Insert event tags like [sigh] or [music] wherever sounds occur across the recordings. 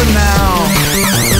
over now.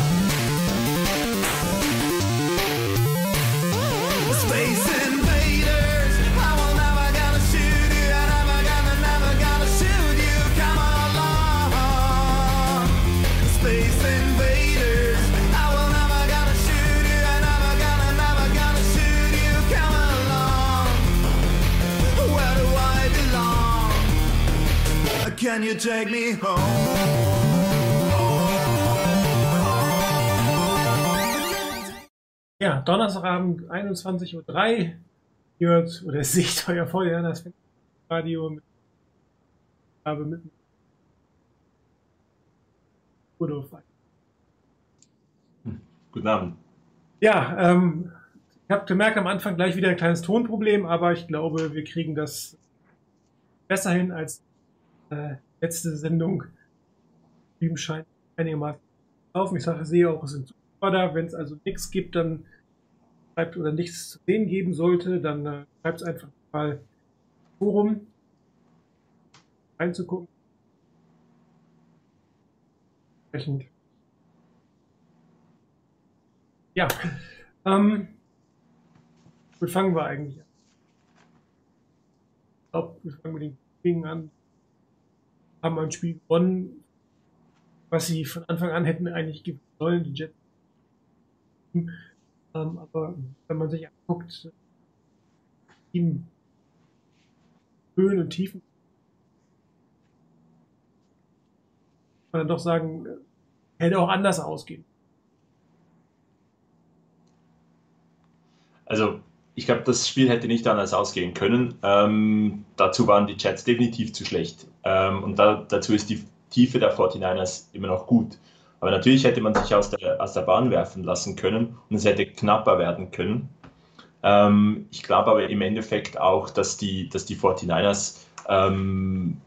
Can you take me home? Ja, Donnerstagabend 21.03 Uhr hört oder [laughs] seht euer Feuer, das Radio mit, habe mit Rudolf. Guten Abend. Ja, ähm, ich habe gemerkt am Anfang gleich wieder ein kleines Tonproblem, aber ich glaube, wir kriegen das besser hin als äh, letzte Sendung. Stream scheint einigermaßen laufen. Ich sage, sehe auch, es sind Zuschauer da. Wenn es also nichts gibt, dann schreibt oder nichts zu sehen geben sollte, dann äh, schreibt es einfach mal Forum reinzugucken. Entsprechend. Ja, ähm, wo fangen wir eigentlich an? Ich glaube, wir fangen mit den Dingen an. Haben ein Spiel gewonnen, was sie von Anfang an hätten eigentlich gewinnen sollen, die Jets. Ähm, aber wenn man sich anguckt, Team Höhen und Tiefen, kann man dann doch sagen, hätte auch anders ausgehen. Also, ich glaube, das Spiel hätte nicht anders ausgehen können. Ähm, dazu waren die Jets definitiv zu schlecht. Ähm, und da, dazu ist die Tiefe der 49ers immer noch gut. Aber natürlich hätte man sich aus der, aus der Bahn werfen lassen können und es hätte knapper werden können. Ähm, ich glaube aber im Endeffekt auch, dass die, dass die 49ers ähm,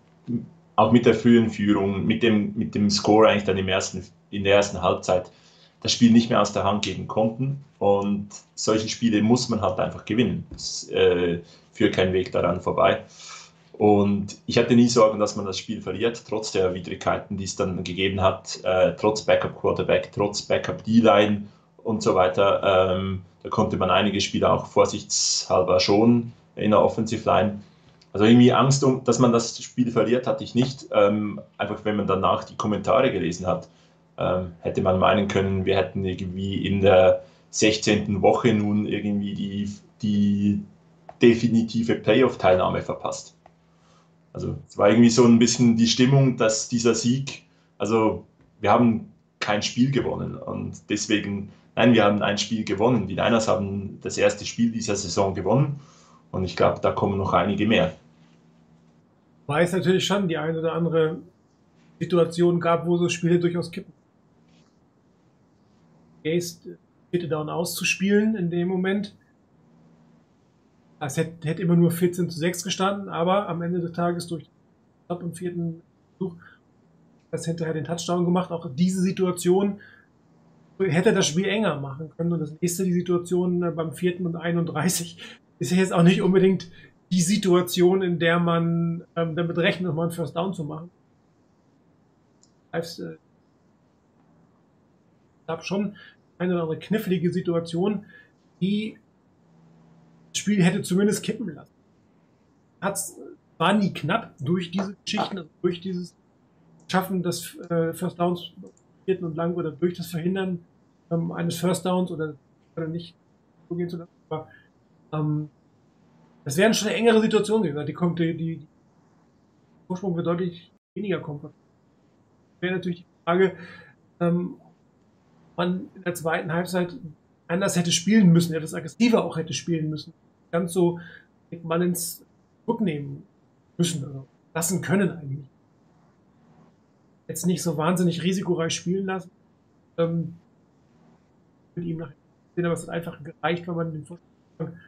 auch mit der frühen Führung, mit dem, mit dem Score eigentlich dann im ersten, in der ersten Halbzeit das Spiel nicht mehr aus der Hand geben konnten. Und solche Spiele muss man halt einfach gewinnen. Es äh, führt kein Weg daran vorbei. Und ich hatte nie Sorgen, dass man das Spiel verliert, trotz der Widrigkeiten, die es dann gegeben hat, äh, trotz Backup Quarterback, trotz Backup D-Line und so weiter. Ähm, da konnte man einige Spieler auch vorsichtshalber schonen in der Offensive Line. Also irgendwie Angst, um, dass man das Spiel verliert, hatte ich nicht. Ähm, einfach wenn man danach die Kommentare gelesen hat, ähm, hätte man meinen können, wir hätten irgendwie in der 16. Woche nun irgendwie die, die definitive Playoff-Teilnahme verpasst. Also es war irgendwie so ein bisschen die Stimmung, dass dieser Sieg, also wir haben kein Spiel gewonnen und deswegen, nein, wir haben ein Spiel gewonnen. Die Niners haben das erste Spiel dieser Saison gewonnen und ich glaube, da kommen noch einige mehr. Weil es natürlich schon die eine oder andere Situation gab, wo so Spiele durchaus kippen. Gaze Viertel Down auszuspielen in dem Moment. Es hätte, hätte, immer nur 14 zu 6 gestanden, aber am Ende des Tages durch Stop im vierten Versuch das hinterher den Touchdown gemacht. Auch diese Situation hätte das Spiel enger machen können. Und das nächste, die Situation beim vierten und 31, ist ja jetzt auch nicht unbedingt die Situation, in der man ähm, damit rechnet, nochmal einen First Down zu machen. Äh, gab schon eine oder andere knifflige Situation, die das Spiel hätte zumindest kippen lassen. Hat's, war nie knapp durch diese Geschichten, also durch dieses Schaffen des äh, First Downs vierten und lang oder durch das Verhindern ähm, eines First Downs oder, oder nicht so gehen zu lassen. Aber ähm, das wären schon eine engere Situation gewesen. Die kommt, die, die, Vorsprung wird deutlich weniger komfortabel. Wäre natürlich die Frage, ähm, man in der zweiten Halbzeit anders hätte spielen müssen, etwas aggressiver auch hätte spielen müssen. Ganz so Nick Mullins zurücknehmen müssen, also lassen können eigentlich. Jetzt nicht so wahnsinnig risikoreich spielen lassen. Ähm, mit ihm nachher aber es hat einfach gereicht, weil man den Vorsprung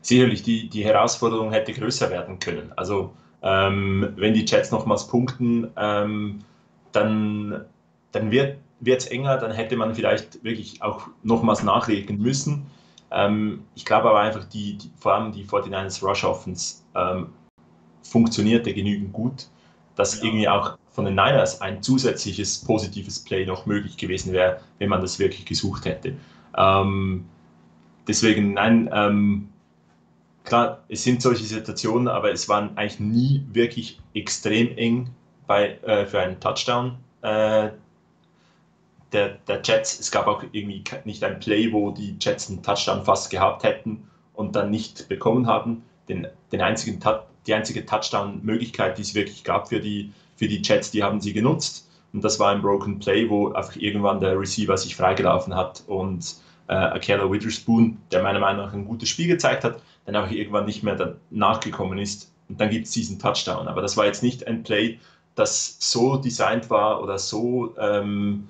sicherlich die, die Herausforderung hätte größer werden können. Also ähm, wenn die Jets nochmals punkten, ähm, dann, dann wird es enger, dann hätte man vielleicht wirklich auch nochmals nachlegen müssen. Ähm, ich glaube aber einfach, die, die, vor allem die 49ers Rush Offense ähm, funktionierte genügend gut, dass ja. irgendwie auch von den Niners ein zusätzliches positives Play noch möglich gewesen wäre, wenn man das wirklich gesucht hätte. Ähm, deswegen, nein, ähm, klar, es sind solche Situationen, aber es waren eigentlich nie wirklich extrem eng bei, äh, für einen Touchdown äh, der, der Jets. Es gab auch irgendwie nicht ein Play, wo die Jets einen Touchdown fast gehabt hätten und dann nicht bekommen haben. Den, den einzigen, die einzige Touchdown-Möglichkeit, die es wirklich gab für die, für die Jets, die haben sie genutzt. Und das war ein Broken Play, wo einfach irgendwann der Receiver sich freigelaufen hat und äh, Akela Witherspoon, der meiner Meinung nach ein gutes Spiel gezeigt hat, dann auch irgendwann nicht mehr nachgekommen ist. Und dann gibt es diesen Touchdown. Aber das war jetzt nicht ein Play, das so designt war oder so ähm,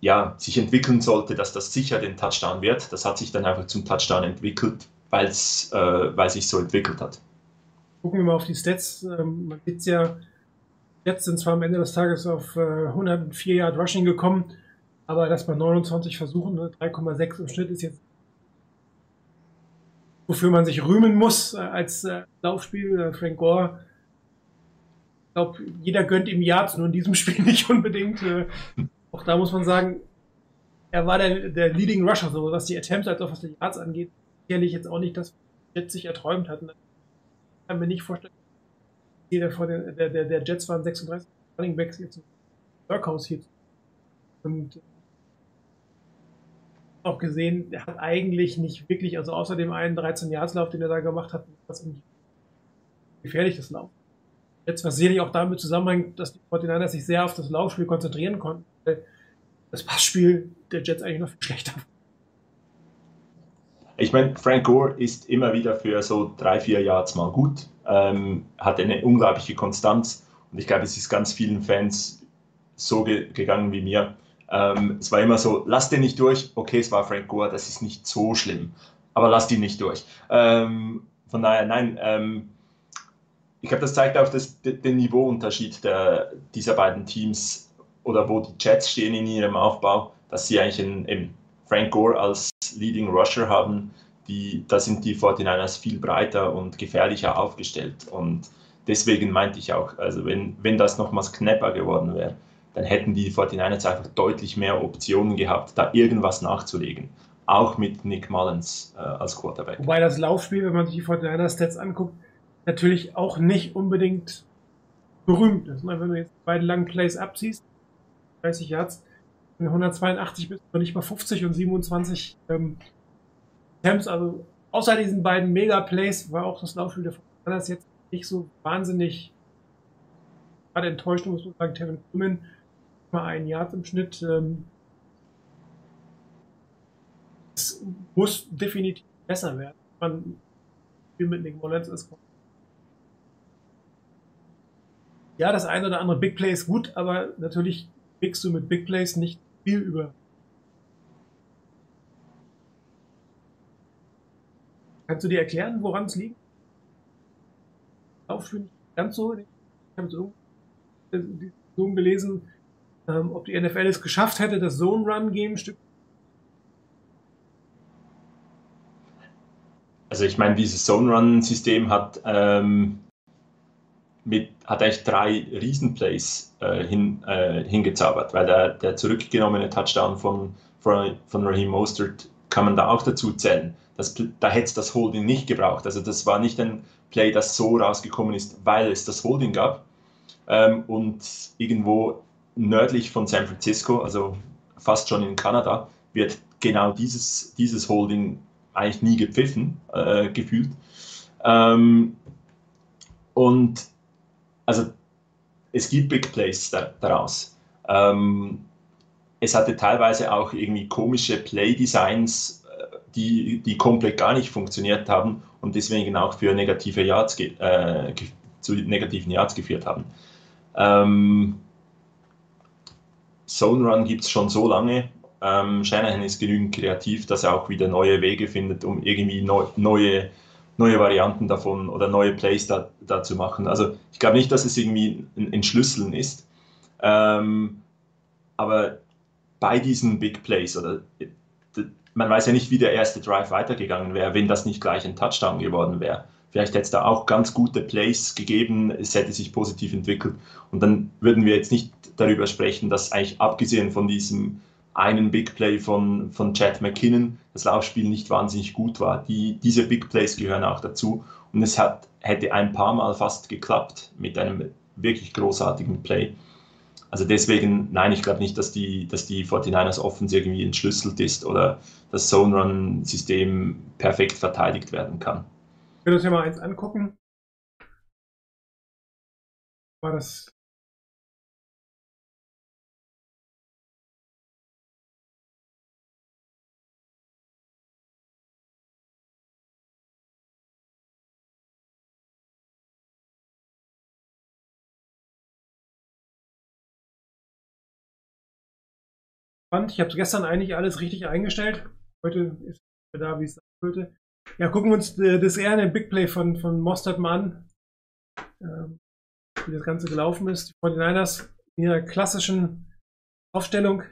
ja, sich entwickeln sollte, dass das sicher den Touchdown wird. Das hat sich dann einfach zum Touchdown entwickelt, weil's, äh, weil es sich so entwickelt hat. Gucken wir mal auf die Stats. Ähm, man sieht ja, jetzt sind zwar am Ende des Tages auf äh, 104 Yard Rushing gekommen, aber das bei 29 Versuchen, 3,6 ne, im Schnitt ist jetzt wofür man sich rühmen muss äh, als äh, Laufspiel. Äh, Frank Gore, ich glaube, jeder gönnt ihm Yards, nur in diesem [laughs] Spiel nicht unbedingt. Äh, auch da muss man sagen, er war der, der Leading Rusher, so was die Attempts als auch was die Yards angeht. Sicherlich jetzt auch nicht das, was Jets sich erträumt hatten. Ich kann mir nicht vorstellen, jeder vor den, der, der, der Jets waren 36 Running Backs jetzt im Workhouse hier. Und auch gesehen, er hat eigentlich nicht wirklich, also außer dem einen 13-Jahreslauf, den er da gemacht hat, was ein gefährliches Lauf. Jetzt, was sicherlich auch damit zusammenhängt, dass die 49ers sich sehr auf das Laufspiel konzentrieren konnten, weil das Passspiel der Jets eigentlich noch viel schlechter war. Ich meine, Frank Gore ist immer wieder für so drei, vier Yards mal gut, ähm, hat eine unglaubliche Konstanz und ich glaube, es ist ganz vielen Fans so ge gegangen wie mir. Ähm, es war immer so, lass den nicht durch. Okay, es war Frank Gore, das ist nicht so schlimm, aber lass den nicht durch. Ähm, von daher, nein, ähm, ich glaube, das zeigt auch das, den Niveauunterschied der, dieser beiden Teams oder wo die Jets stehen in ihrem Aufbau, dass sie eigentlich einen Frank Gore als Leading Rusher haben. Die, da sind die 49ers viel breiter und gefährlicher aufgestellt. Und deswegen meinte ich auch, also wenn, wenn das nochmals knapper geworden wäre, dann hätten die 49ers einfach deutlich mehr Optionen gehabt, da irgendwas nachzulegen. Auch mit Nick Mullins äh, als Quarterback. Wobei das Laufspiel, wenn man sich die 49ers Stats anguckt, natürlich auch nicht unbedingt berühmt ist. Ne? Wenn du jetzt beide langen Plays abziehst, 30 Yards, 182 bis nicht mal 50 und 27 ähm, Attempts, also außer diesen beiden Mega-Plays war auch das Laufspiel der 49ers jetzt nicht so wahnsinnig gerade enttäuscht, muss man sagen, Tevin Coleman mal ein Jahr im Schnitt. Ähm, es muss definitiv besser werden. Man viel mit Nick Mullins ist. Ja, das eine oder andere Big Play ist gut, aber natürlich kriegst du mit Big Plays nicht viel über. Kannst du dir erklären, woran es liegt? Aufführen ganz so. Ich habe so gelesen, ähm, ob die NFL es geschafft hätte, das Zone-Run-Game Stück. Also ich meine, dieses Zone-Run-System hat, ähm, hat eigentlich drei Riesenplays äh, hin, äh, hingezaubert, weil der, der zurückgenommene Touchdown von, von, von Raheem Mostert kann man da auch dazu zählen. Das, da hätte es das Holding nicht gebraucht. Also das war nicht ein Play, das so rausgekommen ist, weil es das Holding gab. Ähm, und irgendwo nördlich von San Francisco, also fast schon in Kanada, wird genau dieses, dieses Holding eigentlich nie gepfiffen, äh, gefühlt. Ähm, und also es gibt Big Plays da, daraus. Ähm, es hatte teilweise auch irgendwie komische Play-Designs, äh, die, die komplett gar nicht funktioniert haben und deswegen auch für negative Yards äh, zu negativen Yards geführt haben. Ähm, Zone Run gibt es schon so lange. Ähm, Shanahan ist genügend kreativ, dass er auch wieder neue Wege findet, um irgendwie neu, neue, neue Varianten davon oder neue Plays da, da zu machen. Also ich glaube nicht, dass es irgendwie ein Entschlüsseln ist. Ähm, aber bei diesen Big Plays oder man weiß ja nicht, wie der erste Drive weitergegangen wäre, wenn das nicht gleich ein Touchdown geworden wäre. Vielleicht hätte es da auch ganz gute Plays gegeben, es hätte sich positiv entwickelt. Und dann würden wir jetzt nicht darüber sprechen, dass eigentlich abgesehen von diesem einen Big Play von, von Chad McKinnon das Laufspiel nicht wahnsinnig gut war. Die, diese Big Plays gehören auch dazu. Und es hat, hätte ein paar Mal fast geklappt mit einem wirklich großartigen Play. Also deswegen, nein, ich glaube nicht, dass die, dass die 49ers Offense irgendwie entschlüsselt ist oder das Zone-Run-System perfekt verteidigt werden kann. Wir uns ja mal eins angucken. War das. Ich habe gestern eigentlich alles richtig eingestellt. Heute ist da, wie es sein sollte. Ja, gucken wir uns äh, das eher eine Big Play von, von Mostert mal an. Ähm, wie das Ganze gelaufen ist. Die 49ers in ihrer klassischen Aufstellung.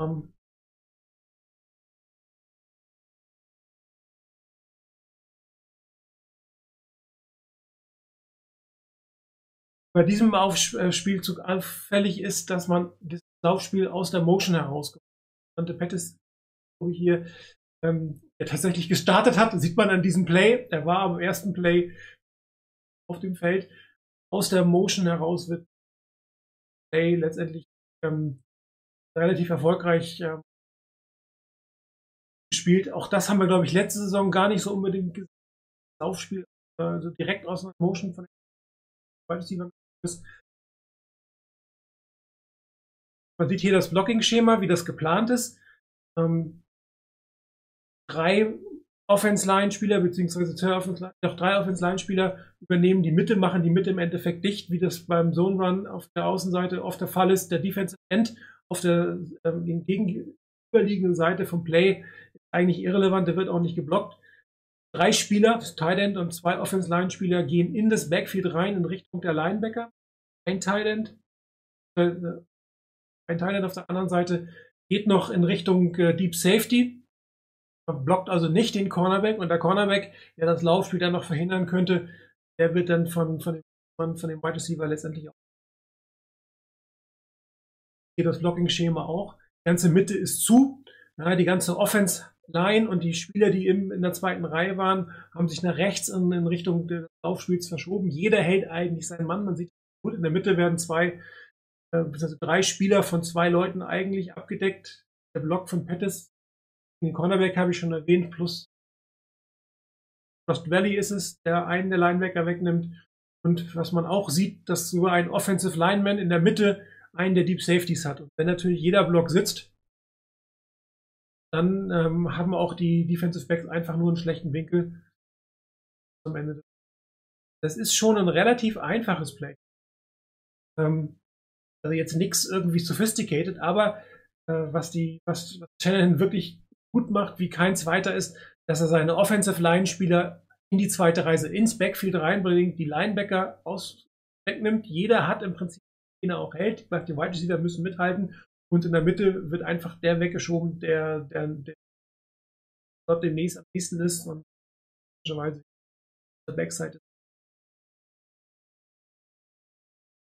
Ähm, bei diesem Aufspielzug auffällig ist, dass man das Laufspiel aus der Motion heraus konnte. Pettis hier ähm, tatsächlich gestartet hat, sieht man an diesem Play. Er war am ersten Play auf dem Feld. Aus der Motion heraus wird Play letztendlich ähm, relativ erfolgreich ähm, gespielt. Auch das haben wir, glaube ich, letzte Saison gar nicht so unbedingt gesehen. Laufspiel, also direkt aus der Motion von ist. Man sieht hier das Blocking-Schema, wie das geplant ist. Ähm, drei Offense-Line-Spieler, beziehungsweise zwei Offense noch drei Offense-Line-Spieler übernehmen die Mitte, machen die Mitte im Endeffekt dicht, wie das beim Zone-Run auf der Außenseite oft der Fall ist. Der Defensive End auf der ähm, gegenüberliegenden Seite vom Play ist eigentlich irrelevant, der wird auch nicht geblockt. Drei Spieler, Tight End und zwei Offense-Line-Spieler gehen in das Backfield rein in Richtung der Linebacker. Ein Tight End, äh, ein Tight End auf der anderen Seite geht noch in Richtung äh, Deep Safety, blockt also nicht den Cornerback und der Cornerback, der das Laufspiel dann noch verhindern könnte, der wird dann von, von, dem, von, von dem Wide Receiver letztendlich auch. Hier das Blocking-Schema auch. Die ganze Mitte ist zu. Ja, die ganze Offense Line und die Spieler, die im, in der zweiten Reihe waren, haben sich nach rechts in, in Richtung des Laufspiels verschoben. Jeder hält eigentlich seinen Mann. Man sieht gut, in der Mitte werden zwei, äh, also drei Spieler von zwei Leuten eigentlich abgedeckt. Der Block von Pettis, den Cornerback habe ich schon erwähnt, plus Lost Valley ist es, der einen der Linebacker wegnimmt. Und was man auch sieht, dass sogar ein Offensive Lineman in der Mitte einen der Deep Safeties hat. Und wenn natürlich jeder Block sitzt, dann ähm, haben auch die Defensive Backs einfach nur einen schlechten Winkel am Ende. Das ist schon ein relativ einfaches Play. Ähm, also jetzt nichts irgendwie sophisticated, aber äh, was die, was, was Shannon wirklich gut macht, wie kein zweiter ist, dass er seine Offensive Line Spieler in die zweite Reise ins Backfield reinbringt, die Linebacker aus wegnimmt. Jeder hat im Prinzip Zehner auch hält. Die Wide Receiver müssen mithalten und in der Mitte wird einfach der weggeschoben, der, der, der dort demnächst am nächsten ist und möglicherweise der Backside ist.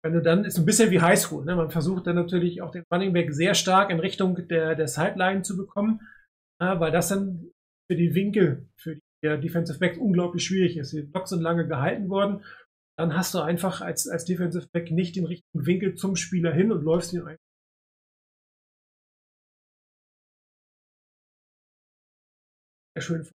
Wenn du dann, ist ein bisschen wie Highschool, ne? man versucht dann natürlich auch den Running Back sehr stark in Richtung der, der Sideline zu bekommen, äh, weil das dann für die Winkel, für die Defensive Back unglaublich schwierig ist. Die Blocks sind lange gehalten worden. Dann hast du einfach als, als Defensive Back nicht den richtigen Winkel zum Spieler hin und läufst ihn ein. Sehr schön.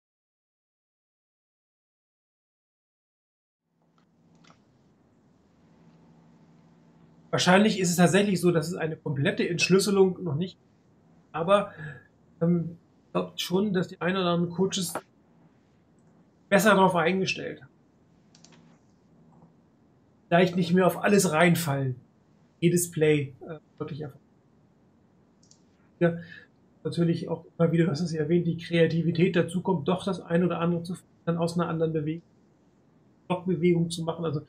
Wahrscheinlich ist es tatsächlich so, dass es eine komplette Entschlüsselung noch nicht, aber ähm, glaube schon, dass die ein oder anderen Coaches besser darauf eingestellt haben. Vielleicht nicht mehr auf alles reinfallen. Jedes Play äh, wirklich erfolgreich. Ja, natürlich auch immer wieder, das ist ja erwähnt, die Kreativität dazu kommt, doch das ein oder andere zu dann aus einer anderen Bewegung, Blockbewegung zu machen. Also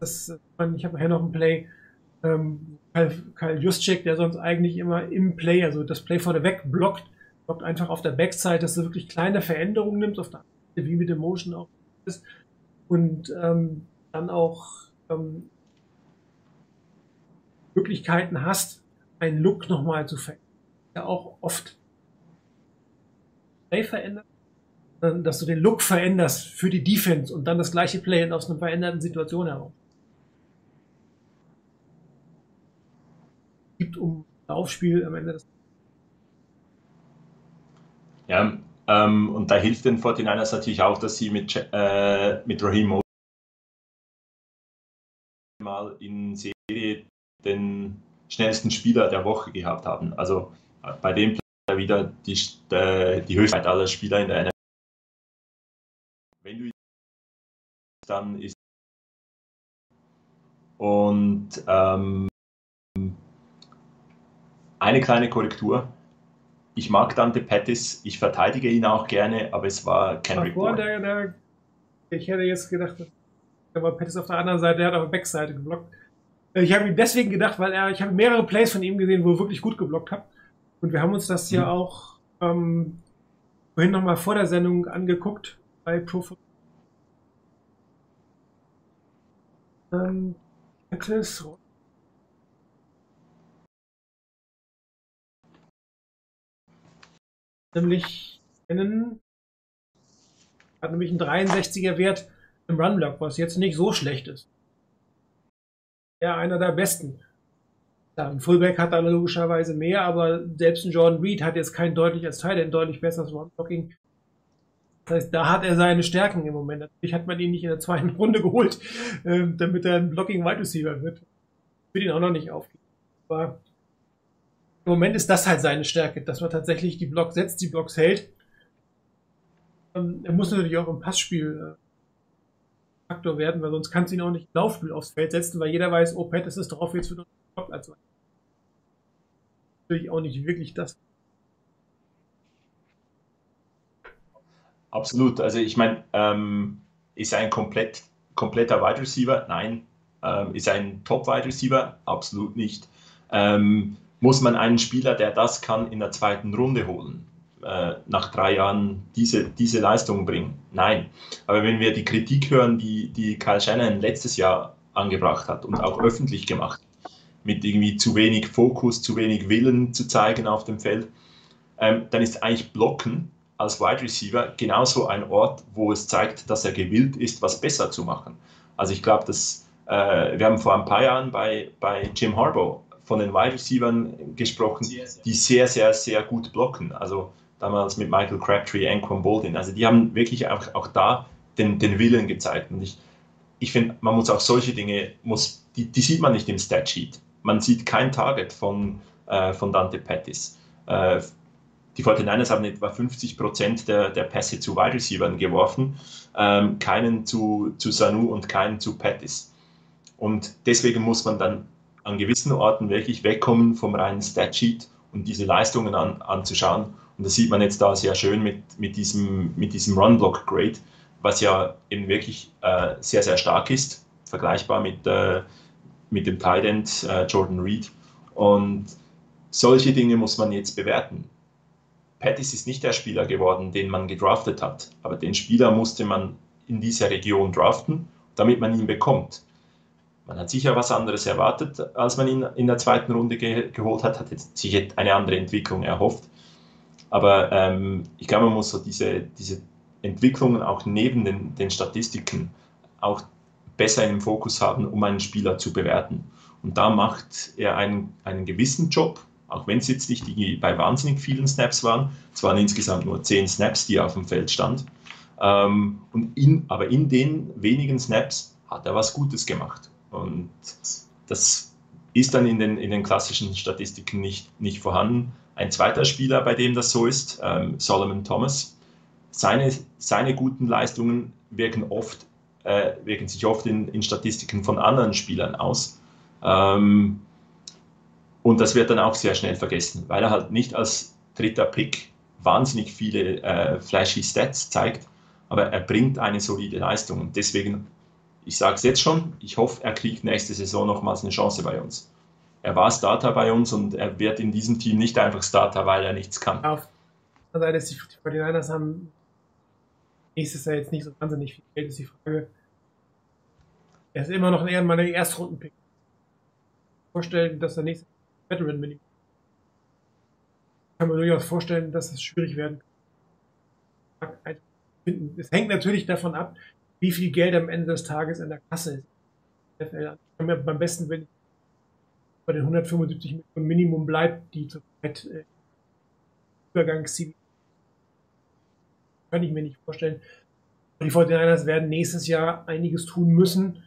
das, ich habe nachher noch ein Play, ähm, Karl, Karl Juszczyk, der sonst eigentlich immer im Play, also das Play vorneweg blockt, blockt einfach auf der Backside, dass du wirklich kleine Veränderungen nimmst, auf der wie mit dem Motion auch ist, und ähm, dann auch ähm, Möglichkeiten hast, einen Look nochmal zu verändern. Ja, auch oft Play verändert, dass du den Look veränderst für die Defense und dann das gleiche Play aus einer veränderten Situation heraus. gibt, um Laufspiel am Ende des Ja, ähm, und da hilft den 49ers natürlich auch, dass sie mit, äh, mit Raheem mal in Serie den schnellsten Spieler der Woche gehabt haben. Also äh, bei dem wieder die, äh, die Höchstheit aller Spieler in der NFL. Wenn du dann ist und ähm, eine kleine Korrektur. Ich mag Dante Pettis, ich verteidige ihn auch gerne, aber es war Kendrick. Der, der, ich hätte jetzt gedacht, da war Pettis auf der anderen Seite, der hat auf der Backseite geblockt. Äh, Ich habe ihn deswegen gedacht, weil er, ich habe mehrere Plays von ihm gesehen, wo er wirklich gut geblockt hat. Und wir haben uns das ja Mhm. auch ähm, vorhin nochmal vor der Sendung angeguckt bei Pro Football. Ähm, Pettis, nämlich einen, hat nämlich einen 63er Wert im Runblock, was jetzt nicht so schlecht ist. Ja, einer der besten. Ja, ein Fullback hat da logischerweise mehr, aber selbst ein Jordan Reed hat jetzt kein deutlich als Teil, ein deutlich besseres Runblocking. Das heißt, da hat er seine Stärken im Moment. Natürlich hat man ihn nicht in der zweiten [laughs] Runde geholt, ähm, damit er ein Blocking Wide Receiver wird. Ich will ihn auch noch nicht aufgeben. Aber im Moment ist das halt seine Stärke, dass man tatsächlich die Blocks setzt, die Blocks hält. Ähm, er muss natürlich auch im Passspiel äh, werden, weil sonst kannst du ihn auch nicht im Laufspiel aufs Feld setzen, weil jeder weiß, oh Pat, das ist drauf, jetzt wird Block als Natürlich auch nicht wirklich das. Absolut. Also ich meine, ähm, ist er ein komplett, kompletter Wide Receiver? Nein. Ähm, ist er ein Top Wide Receiver? Absolut nicht. Ähm, muss man einen Spieler, der das kann, in der zweiten Runde holen? Äh, nach drei Jahren diese, diese Leistung bringen? Nein. Aber wenn wir die Kritik hören, die, die Kyle Shannon letztes Jahr angebracht hat und auch öffentlich gemacht, mit irgendwie zu wenig Fokus, zu wenig Willen zu zeigen auf dem Feld, ähm, dann ist eigentlich Blocken als Wide Receiver genauso ein Ort, wo es zeigt, dass er gewillt ist, was besser zu machen. Also ich glaube, dass äh, wir haben vor ein paar Jahren bei, bei Jim Harbaugh von den Wide Receivern gesprochen, die sehr, sehr, sehr gut blocken. Also damals mit Michael Crabtree, Anquan Boldin. Also die haben wirklich auch, auch da den, den Willen gezeigt. Und ich, ich finde, man muss auch solche Dinge, muss, die, die sieht man nicht im Statsheet. Man sieht kein Target von, äh, von Dante Pettis. Äh, die 49ers haben etwa 50 Prozent der, der Pässe zu Wide Receivern geworfen, ähm, keinen zu, zu Sanu und keinen zu Pettis. Und deswegen muss man dann an gewissen Orten wirklich wegkommen vom reinen Statsheet und diese Leistungen an, anzuschauen. Und das sieht man jetzt da sehr schön mit, mit diesem, mit diesem Run-Block-Grade, was ja eben wirklich äh, sehr, sehr stark ist, vergleichbar mit, äh, mit dem Tight End äh, Jordan Reed. Und solche Dinge muss man jetzt bewerten. Pettis ist nicht der Spieler geworden, den man gedraftet hat, aber den Spieler musste man in dieser Region draften, damit man ihn bekommt. Man hat sicher was anderes erwartet, als man ihn in der zweiten Runde ge geholt hat, hat sich eine andere Entwicklung erhofft. Aber ähm, ich glaube, man muss so diese, diese Entwicklungen auch neben den, den Statistiken auch besser im Fokus haben, um einen Spieler zu bewerten. Und da macht er einen, einen gewissen Job, auch wenn es jetzt nicht die, bei wahnsinnig vielen Snaps waren. Es waren insgesamt nur zehn Snaps, die auf dem Feld stand. Ähm, und in, aber in den wenigen Snaps hat er was Gutes gemacht. Und das ist dann in den, in den klassischen Statistiken nicht, nicht vorhanden. Ein zweiter Spieler, bei dem das so ist, ähm, Solomon Thomas, seine, seine guten Leistungen wirken, oft, äh, wirken sich oft in, in Statistiken von anderen Spielern aus. Ähm, und das wird dann auch sehr schnell vergessen, weil er halt nicht als dritter Pick wahnsinnig viele äh, flashy Stats zeigt, aber er bringt eine solide Leistung. Und deswegen, ich sage es jetzt schon, ich hoffe, er kriegt nächste Saison nochmals eine Chance bei uns. Er war Starter bei uns und er wird in diesem Team nicht einfach Starter, weil er nichts kann. Auf der Seite ist die, die 49ers haben nächstes Jahr jetzt nicht so wahnsinnig viel Geld, ist die Frage. Er ist immer noch eher meine Erstrunden-Pick. Vorstellen, dass er nächste Veteran Minimum. Kann man durchaus vorstellen, dass es schwierig werden kann. Es hängt natürlich davon ab, wie viel Geld am Ende des Tages in der Kasse ist. Beim besten, wenn bei den 175 Millionen Minimum bleibt, die zurzeit äh, Übergangsziel kann ich mir nicht vorstellen. Die 49ers werden nächstes Jahr einiges tun müssen,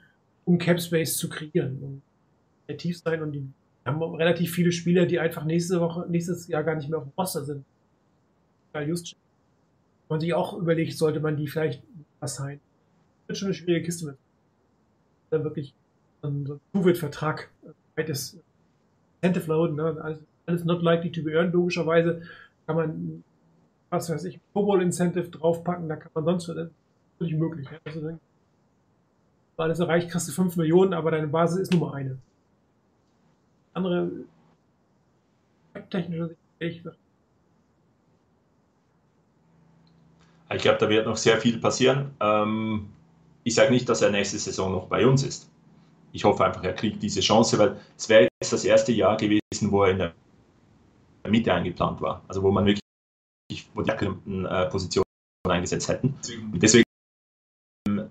um Cap Space zu kreieren und kreativ sein und die haben relativ viele Spieler, die einfach nächste Woche, nächstes Jahr gar nicht mehr auf dem Roster sind. Just man sich auch überlegt, sollte man die vielleicht was sein. Wird schon eine schwierige Kiste mit. Da wirklich ein Covid-Vertrag, zweites Incentive Load, ne, alles, alles not likely to be earned, logischerweise kann man, was weiß ich, Mobile Incentive draufpacken, da kann man sonst, ist natürlich möglich. Ja. Also dann, weil alles erreicht, kriegst du 5 Millionen, aber deine Basis ist nur eine. Andere technischer Sicht, Ich glaube, da wird noch sehr viel passieren. Ähm, ich sage nicht, dass er nächste Saison noch bei uns ist. Ich hoffe einfach, er kriegt diese Chance, weil es wäre jetzt das erste Jahr gewesen, wo er in der Mitte eingeplant war. Also wo man wirklich, wo die aktuellen äh, eingesetzt hätten. Und deswegen ähm,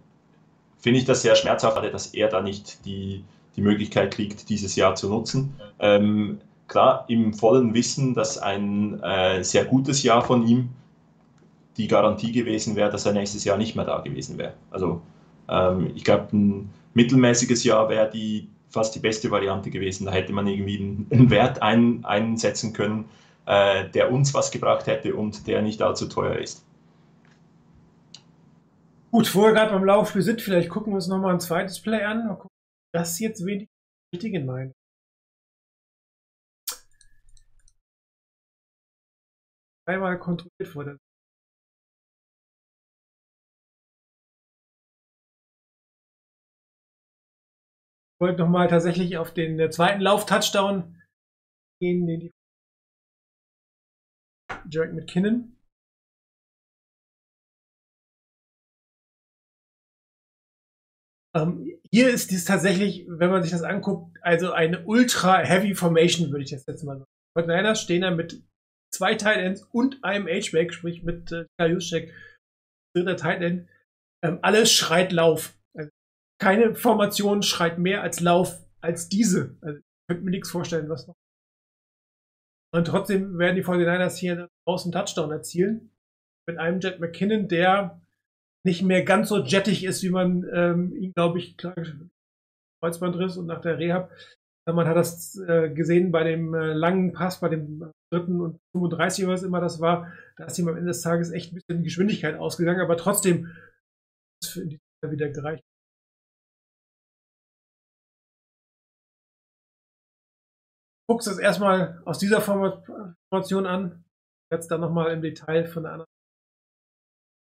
finde ich das sehr schmerzhaft, dass er da nicht die, die Möglichkeit kriegt, dieses Jahr zu nutzen. Ähm, klar, im vollen Wissen, dass ein äh, sehr gutes Jahr von ihm die Garantie gewesen wäre, dass er nächstes Jahr nicht mehr da gewesen wäre. Also ähm, ich glaube, ein mittelmäßiges Jahr wäre die fast die beste Variante gewesen. Da hätte man irgendwie einen, Wert ein, einsetzen können, äh, der uns was gebracht hätte und der nicht allzu teuer ist. Gut, wo wir gerade beim Laufspiel sind, vielleicht gucken wir uns nochmal ein zweites Play an. Mal gucken, das jetzt wenig richtig in meine. Einmal kontrolliert vor wollte nochmal tatsächlich auf den äh, zweiten Lauf-Touchdown gehen, den die Jarek McKinnon. Ähm, hier ist dies tatsächlich, wenn man sich das anguckt, also eine ultra heavy Formation, würde ich das jetzt mal sagen. Die Niners stehen da mit zwei Tight Ends und einem H-Back, sprich mit äh, Juszczyk, dritter Tight End. Ähm, alles schreit Lauf. Keine Formation schreit mehr als Lauf als diese. Also ich könnte mir nichts vorstellen, was noch. Und trotzdem werden die 49ers hier draußen Touchdown erzielen. Mit einem Jet McKinnon, der nicht mehr ganz so jettig ist, wie man ähm, ihn, glaube ich, klar, Kreuzbandriss und nach der Rehab. Man hat das äh, gesehen bei dem äh, langen Pass, bei dem dritten und 35, was immer das war. Da ist ihm am Ende des Tages echt ein bisschen Geschwindigkeit ausgegangen, aber trotzdem ist die wieder gereicht. Guckst das erstmal aus dieser Formation an, jetzt dann nochmal im Detail von der anderen.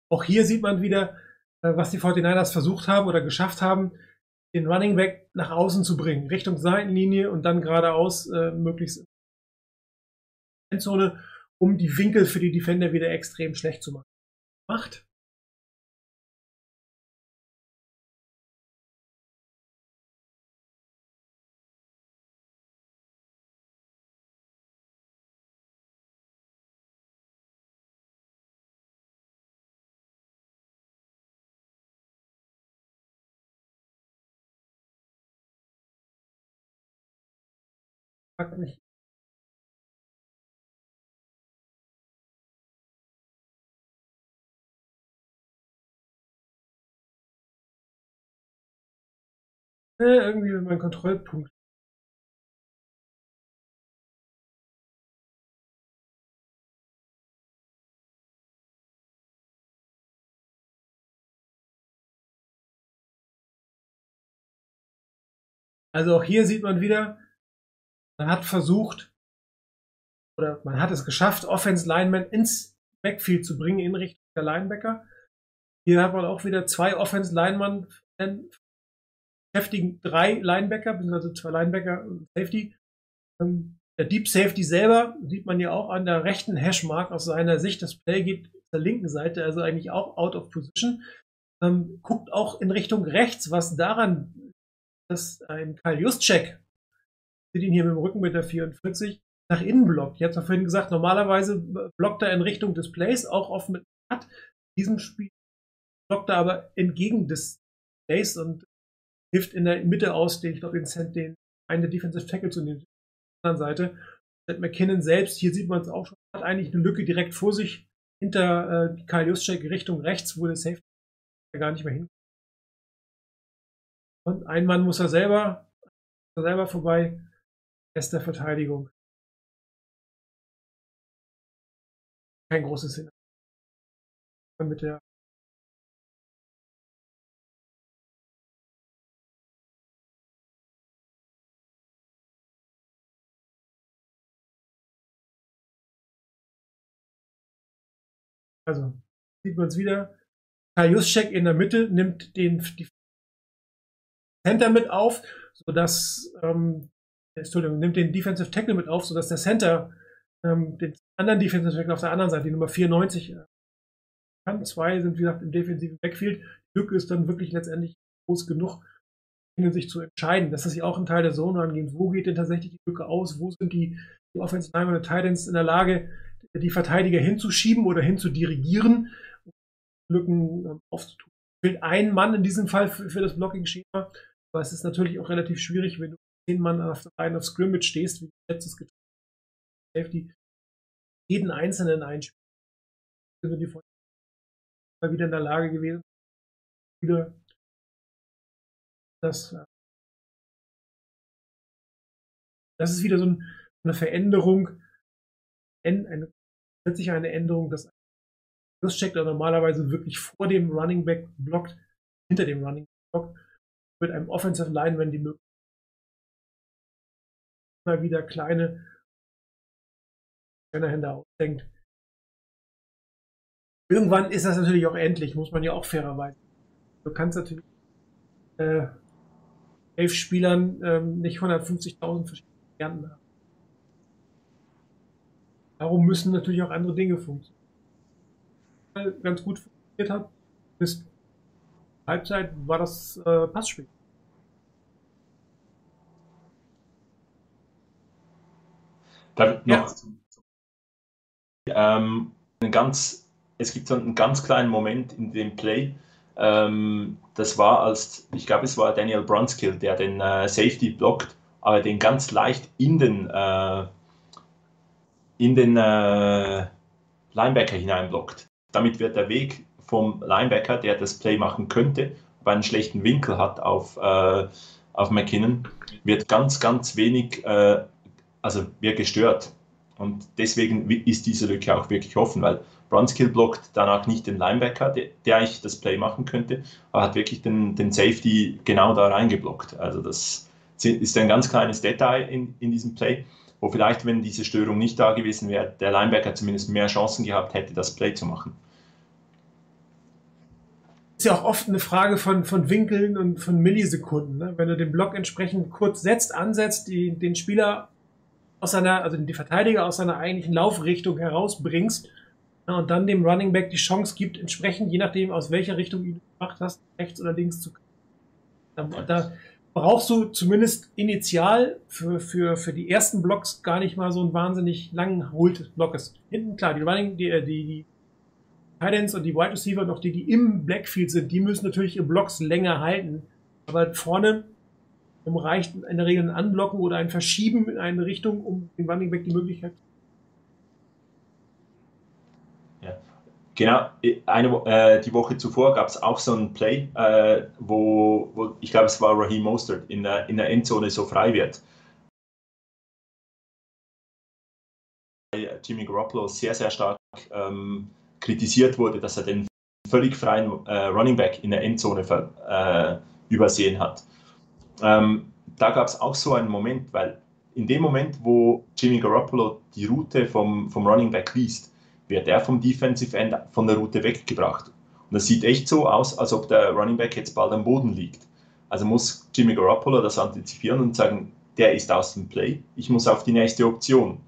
Auch hier sieht man wieder, äh, was die 49ers versucht haben oder geschafft haben, den Running Back nach außen zu bringen, Richtung Seitenlinie und dann geradeaus äh, möglichst Endzone, um die Winkel für die Defender wieder extrem schlecht zu machen. Macht. Fragt mich. Äh, irgendwie mein Kontrollpunkt. Also auch hier sieht man wieder, man hat versucht, oder man hat es geschafft, Offense Linemen ins Backfield zu bringen in Richtung der Linebacker. Hier hat man auch wieder zwei Offense Linemen beschäftigen drei Linebacker, beziehungsweise zwei Linebacker und Safety. Ähm, der Deep Safety selber sieht man ja auch an der rechten Hashmark aus seiner Sicht. Das Play geht zur linken Seite, also eigentlich auch out of position. Ähm, guckt auch in Richtung rechts, was daran, dass ein Kyle Juszczyk sieht ihn hier mit dem Rücken mit der 44 nach innen blockt. Ich hatte vorhin gesagt, normalerweise blockt er in Richtung des Plays, auch oft mit Cut. Diesem Spiel blockt er aber entgegen des Plays und hilft in der Mitte aus, den, ich glaube, den, den einen der Defensive Tackle zu nehmen. anderen Seite. Seth McKinnon selbst, hier sieht man es auch schon, hat eigentlich eine Lücke direkt vor sich hinter äh, Kyle Juszczyk Richtung rechts, wo der Safety gar nicht mehr hin. Und ein Mann muss er selber, er selber vorbei. Rest der Verteidigung. Kein großes Sinn. Mit der Also sieht man es wieder. Kyle Juszczyk in der Mitte nimmt den die Center mit auf, sodass ähm, Entschuldigung, nimmt den Defensive Tackle mit auf, sodass der Center ähm, den anderen Defensive Tackle auf der anderen Seite, die Nummer 94, äh, kann. Zwei sind, wie gesagt, im defensiven Backfield. Die Lücke ist dann wirklich letztendlich groß genug, sich zu entscheiden. Das ist ja auch ein Teil der Zone angehen. Wo geht denn tatsächlich die Lücke aus? Wo sind die, die Offensive Line und Titans in der Lage, die Verteidiger hinzuschieben oder hinzudirigieren, um Lücken ähm, aufzutun? Fehlt ein Mann in diesem Fall für, für das Blocking-Schema, aber es ist natürlich auch relativ schwierig, wenn du zehn Mann auf der Line of Scrimmage stehst, wie letztes getan Safety, jeden einzelnen einspielen. Sind die mal wieder in der Lage gewesen, wieder das, äh, das ist wieder so eine Veränderung, eine, letztlich eine Änderung, dass Check, der normalerweise wirklich vor dem Running Back blockt, hinter dem Running Back blockt, mit einem Offensive Lineman die Möglichkeit immer wieder kleine Hände ausdenkt. Irgendwann ist das natürlich auch endlich, muss man ja auch fairerweise. Du kannst natürlich äh, elf Spielern ähm, nicht 150.000 verschiedene Varianten haben. Darum müssen natürlich auch andere Dinge funktionieren. Ganz gut funktioniert hat, bis Halbzeit war das äh, Passspiel. Dann noch ja. ähm, ein ganz, es gibt so einen ganz kleinen Moment in dem Play. Ähm, das war als, ich glaube, es war Daniel Brunskill, der den äh, Safety blockt, aber den ganz leicht in den, äh, in den äh, Linebacker hineinblockt. Damit wird der Weg vom Linebacker, der das Play machen könnte, aber einen schlechten Winkel hat auf, äh, auf McKinnon, wird ganz, ganz wenig äh, also wird gestört. Und deswegen ist diese Lücke auch wirklich offen, weil Brunskill blockt danach nicht den Linebacker, der, der eigentlich das Play machen könnte, aber hat wirklich den, den Safety genau da reingeblockt. Also das ist ein ganz kleines Detail in, in diesem Play, wo vielleicht, wenn diese Störung nicht da gewesen wäre, der Linebacker zumindest mehr Chancen gehabt hätte, das Play zu machen. ist ja auch oft eine Frage von, von Winkeln und von Millisekunden. Ne? Wenn du den Block entsprechend kurz setzt, ansetzt, die, den Spieler aus seiner, also die Verteidiger aus seiner eigentlichen Laufrichtung herausbringst ja, und dann dem Running Back die Chance gibt, entsprechend, je nachdem, aus welcher Richtung du ihn gemacht hast, rechts oder links zu da, da brauchst du zumindest initial für, für, für die ersten Blocks gar nicht mal so einen wahnsinnig langen des Blockes. Hinten, klar, die Running, die, die, die Titans und die Wide Receiver, noch die, die im Blackfield sind, die müssen natürlich ihre Blocks länger halten. Aber vorne um reicht in der Regel ein Anblocken oder ein Verschieben in eine Richtung, um dem Running Back die Möglichkeit Genau, eine, äh, die Woche zuvor gab es auch so ein Play, äh, wo, wo, ich glaube, es war Raheem Mostert in der, in der Endzone so frei wird. Jimmy Garoppolo sehr, sehr stark ähm, kritisiert wurde, dass er den völlig freien äh, Running Back in der Endzone äh, übersehen hat. Ähm, da gab es auch so einen Moment, weil in dem Moment, wo Jimmy Garoppolo die Route vom, vom Running Back liest, wird er vom Defensive End von der Route weggebracht. Und das sieht echt so aus, als ob der Running Back jetzt bald am Boden liegt. Also muss Jimmy Garoppolo das antizipieren und sagen, der ist aus dem Play, ich muss auf die nächste Option.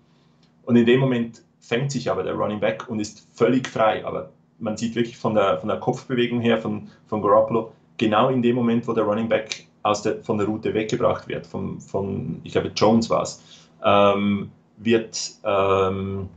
Und in dem Moment fängt sich aber der Running Back und ist völlig frei. Aber man sieht wirklich von der, von der Kopfbewegung her von, von Garoppolo, genau in dem Moment, wo der Running Back aus der, von der Route weggebracht wird, von, von ich glaube Jones war es, ähm, wird ähm,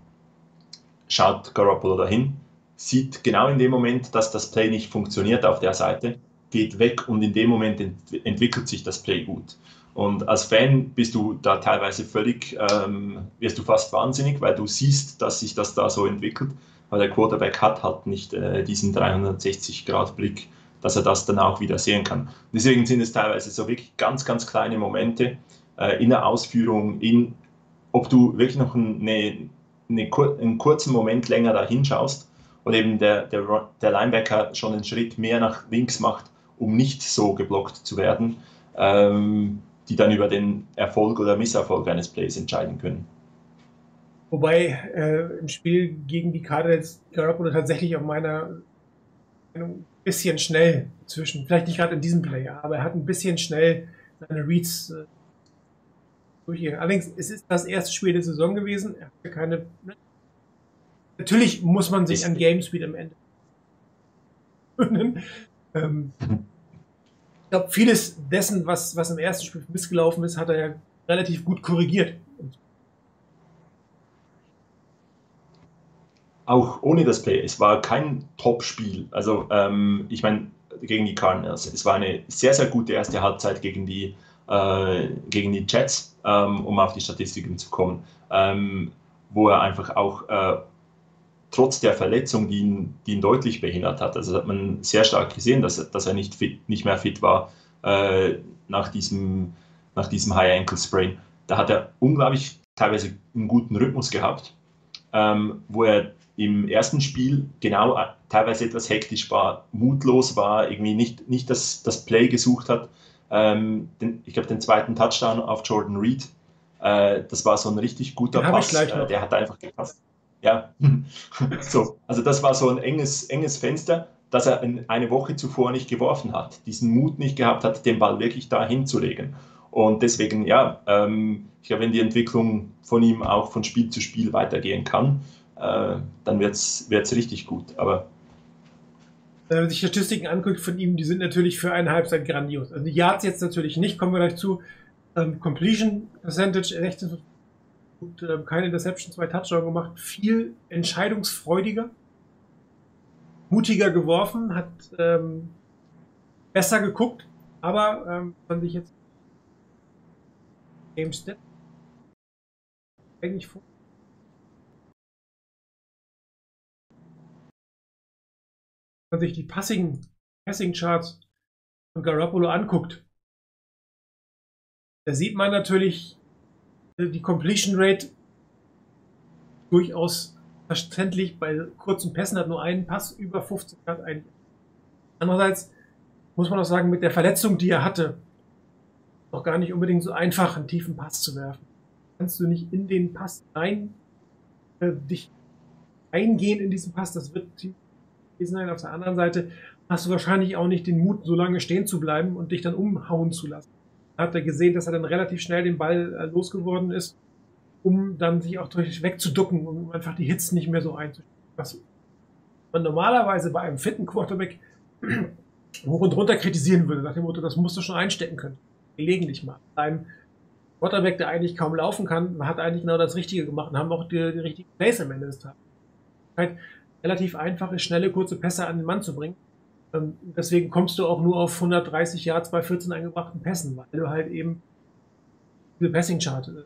schaut Garoppolo dahin, sieht genau in dem Moment, dass das Play nicht funktioniert auf der Seite, geht weg und in dem Moment ent entwickelt sich das Play gut. Und als Fan bist du da teilweise völlig, ähm, wirst du fast wahnsinnig, weil du siehst, dass sich das da so entwickelt, weil der Quarterback hat halt nicht äh, diesen 360-Grad-Blick, dass er das dann auch wieder sehen kann. Deswegen sind es teilweise so wirklich ganz, ganz kleine Momente äh, in der Ausführung, in ob du wirklich noch eine, eine, einen kurzen Moment länger da hinschaust oder eben der, der, der Linebacker schon einen Schritt mehr nach links macht, um nicht so geblockt zu werden, ähm, die dann über den Erfolg oder Misserfolg eines Plays entscheiden können. Wobei äh, im Spiel gegen die Cardinals Garoppolo tatsächlich auf meiner ein bisschen schnell zwischen, vielleicht nicht gerade in diesem Player, aber er hat ein bisschen schnell seine Reads äh, durchgegangen. Allerdings, es ist das erste Spiel der Saison gewesen. Er hatte keine. Natürlich muss man sich an Game Speed am Ende. [laughs] ähm, ich glaube, vieles dessen, was, was im ersten Spiel missgelaufen ist, hat er ja relativ gut korrigiert. Auch ohne das Play. Es war kein Top-Spiel. Also, ähm, ich meine, gegen die Cardinals. Es war eine sehr, sehr gute erste Halbzeit gegen die äh, gegen die Jets, ähm, um auf die Statistiken zu kommen, ähm, wo er einfach auch äh, trotz der Verletzung, die ihn, die ihn deutlich behindert hat, also hat man sehr stark gesehen, dass, dass er nicht, fit, nicht mehr fit war äh, nach diesem, nach diesem High Ankle Sprain. Da hat er unglaublich teilweise einen guten Rhythmus gehabt, ähm, wo er im ersten Spiel genau äh, teilweise etwas hektisch war, mutlos war, irgendwie nicht, nicht das, das Play gesucht hat, ähm, den, ich glaube, den zweiten Touchdown auf Jordan Reed. Äh, das war so ein richtig guter den Pass. Äh, der hat einfach gepasst. Ja, [laughs] so. Also das war so ein enges, enges Fenster, das er in, eine Woche zuvor nicht geworfen hat. Diesen Mut nicht gehabt hat, den Ball wirklich da hinzulegen. Und deswegen, ja, ähm, ich glaube, wenn die Entwicklung von ihm auch von Spiel zu Spiel weitergehen kann, äh, dann wird es richtig gut. Aber wenn man sich Statistiken anguckt von ihm, die sind natürlich für eine Halbzeit grandios. Also die Yards jetzt natürlich nicht, kommen wir gleich zu. Ähm, Completion Percentage, 16 und, ähm, keine Interception, zwei Touchdown gemacht, viel entscheidungsfreudiger, mutiger geworfen, hat ähm, besser geguckt, aber ähm, man sich jetzt Game Step eigentlich vor man sich die Passing, Passing Charts von Garoppolo anguckt, da sieht man natürlich äh, die Completion Rate durchaus verständlich. Bei kurzen Pässen hat nur einen Pass über 50 hat ein. Andererseits muss man auch sagen, mit der Verletzung, die er hatte, auch gar nicht unbedingt so einfach, einen tiefen Pass zu werfen. Kannst du nicht in den Pass rein, äh, dich eingehen in diesen Pass, das wird sein. Auf der anderen Seite hast du wahrscheinlich auch nicht den Mut, so lange stehen zu bleiben und dich dann umhauen zu lassen. Hat er gesehen, dass er dann relativ schnell den Ball äh, losgeworden ist, um dann sich auch durch wegzuducken, um einfach die Hits nicht mehr so einzustellen. Was man normalerweise bei einem fitten Quarterback [clears throat] hoch und runter kritisieren würde, nach dem Motto, das musst du schon einstecken können. Gelegentlich mal. Bei einem Quarterback, der eigentlich kaum laufen kann, hat eigentlich genau das Richtige gemacht und haben auch die, die richtigen Plays am Ende des Tages. Relativ einfache, schnelle, kurze Pässe an den Mann zu bringen. Ähm, deswegen kommst du auch nur auf 130 Yards bei 14 eingebrachten Pässen, weil du halt eben diese Passing-Chart äh,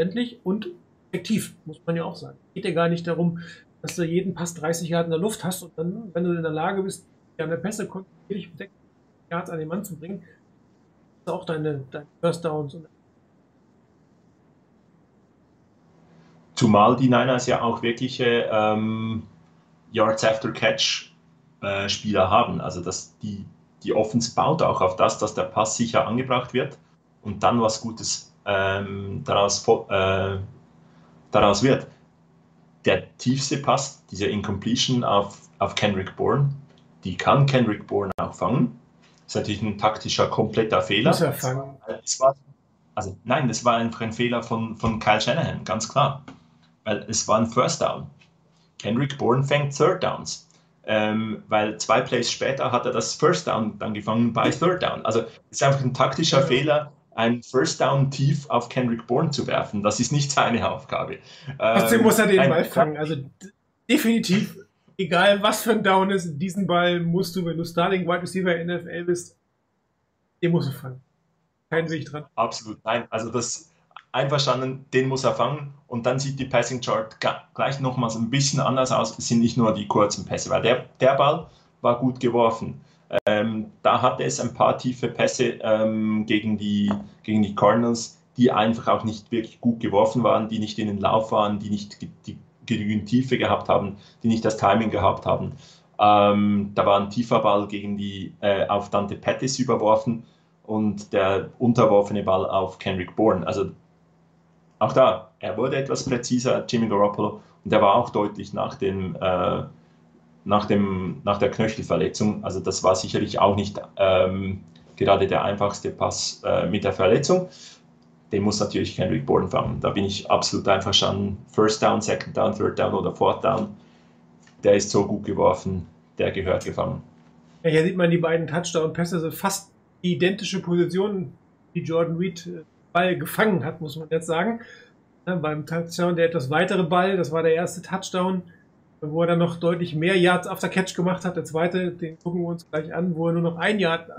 endlich und effektiv, muss man ja auch sagen. Geht ja gar nicht darum, dass du jeden Pass 30 Yards in der Luft hast und dann, wenn du in der Lage bist, deine Pässe kontinuierlich mit 6 Yards an den Mann zu bringen, hast du auch deine, deine First Downs und Zumal die Niners ja auch wirkliche ähm, Yards after Catch äh, Spieler haben. Also dass die, die Offense baut auch auf das, dass der Pass sicher angebracht wird und dann was Gutes ähm, daraus, äh, daraus wird. Der tiefste Pass, diese Incompletion auf, auf Kendrick Bourne, die kann Kendrick Bourne auch fangen. Das ist natürlich ein taktischer, kompletter Fehler. muss er fangen. Es war, also nein, das war einfach ein Fehler von, von Kyle Shanahan, ganz klar. Weil es war ein First Down. Kendrick Bourne fängt Third Downs. Ähm, weil zwei Plays später hat er das First Down dann gefangen bei Third Down. Also es ist einfach ein taktischer Fehler, ein First Down tief auf Kendrick Bourne zu werfen. Das ist nicht seine Aufgabe. Trotzdem Ähm, muss er den Ball fangen. Also definitiv, egal was für ein Down ist, diesen Ball musst du, wenn du Starting Wide Receiver in NFL bist, den musst du fangen. Kein Weg dran. Absolut, nein. Also das einverstanden, den muss er fangen und dann sieht die Passing Chart gleich nochmals ein bisschen anders aus. Es sind nicht nur die kurzen Pässe, weil der, der Ball war gut geworfen. Ähm, da hatte es ein paar tiefe Pässe ähm, gegen, die, gegen die Cardinals, die einfach auch nicht wirklich gut geworfen waren, die nicht in den Lauf waren, die nicht die genügend Tiefe gehabt haben, die nicht das Timing gehabt haben. Ähm, da war ein tiefer Ball gegen die äh, auf Dante Pettis überworfen und der unterworfene Ball auf Kendrick Bourne. Also auch da, er wurde etwas präziser, Jimmy Garoppolo, und er war auch deutlich nach, dem, äh, nach, dem, nach der Knöchelverletzung. Also das war sicherlich auch nicht ähm, gerade der einfachste Pass äh, mit der Verletzung. Den muss natürlich Kendrick Bourne fangen. Da bin ich absolut einverstanden. First Down, Second Down, Third Down oder Fourth Down. Der ist so gut geworfen, der gehört gefangen. Ja, hier sieht man die beiden Touchdown-Pässe, so fast identische Positionen, die Jordan Reed äh, Ball gefangen hat, muss man jetzt sagen. Ja, beim Touchdown der etwas weitere Ball, das war der erste Touchdown, wo er dann noch deutlich mehr Yards after Catch gemacht hat. Der zweite, den gucken wir uns gleich an, wo er nur noch ein Yard äh,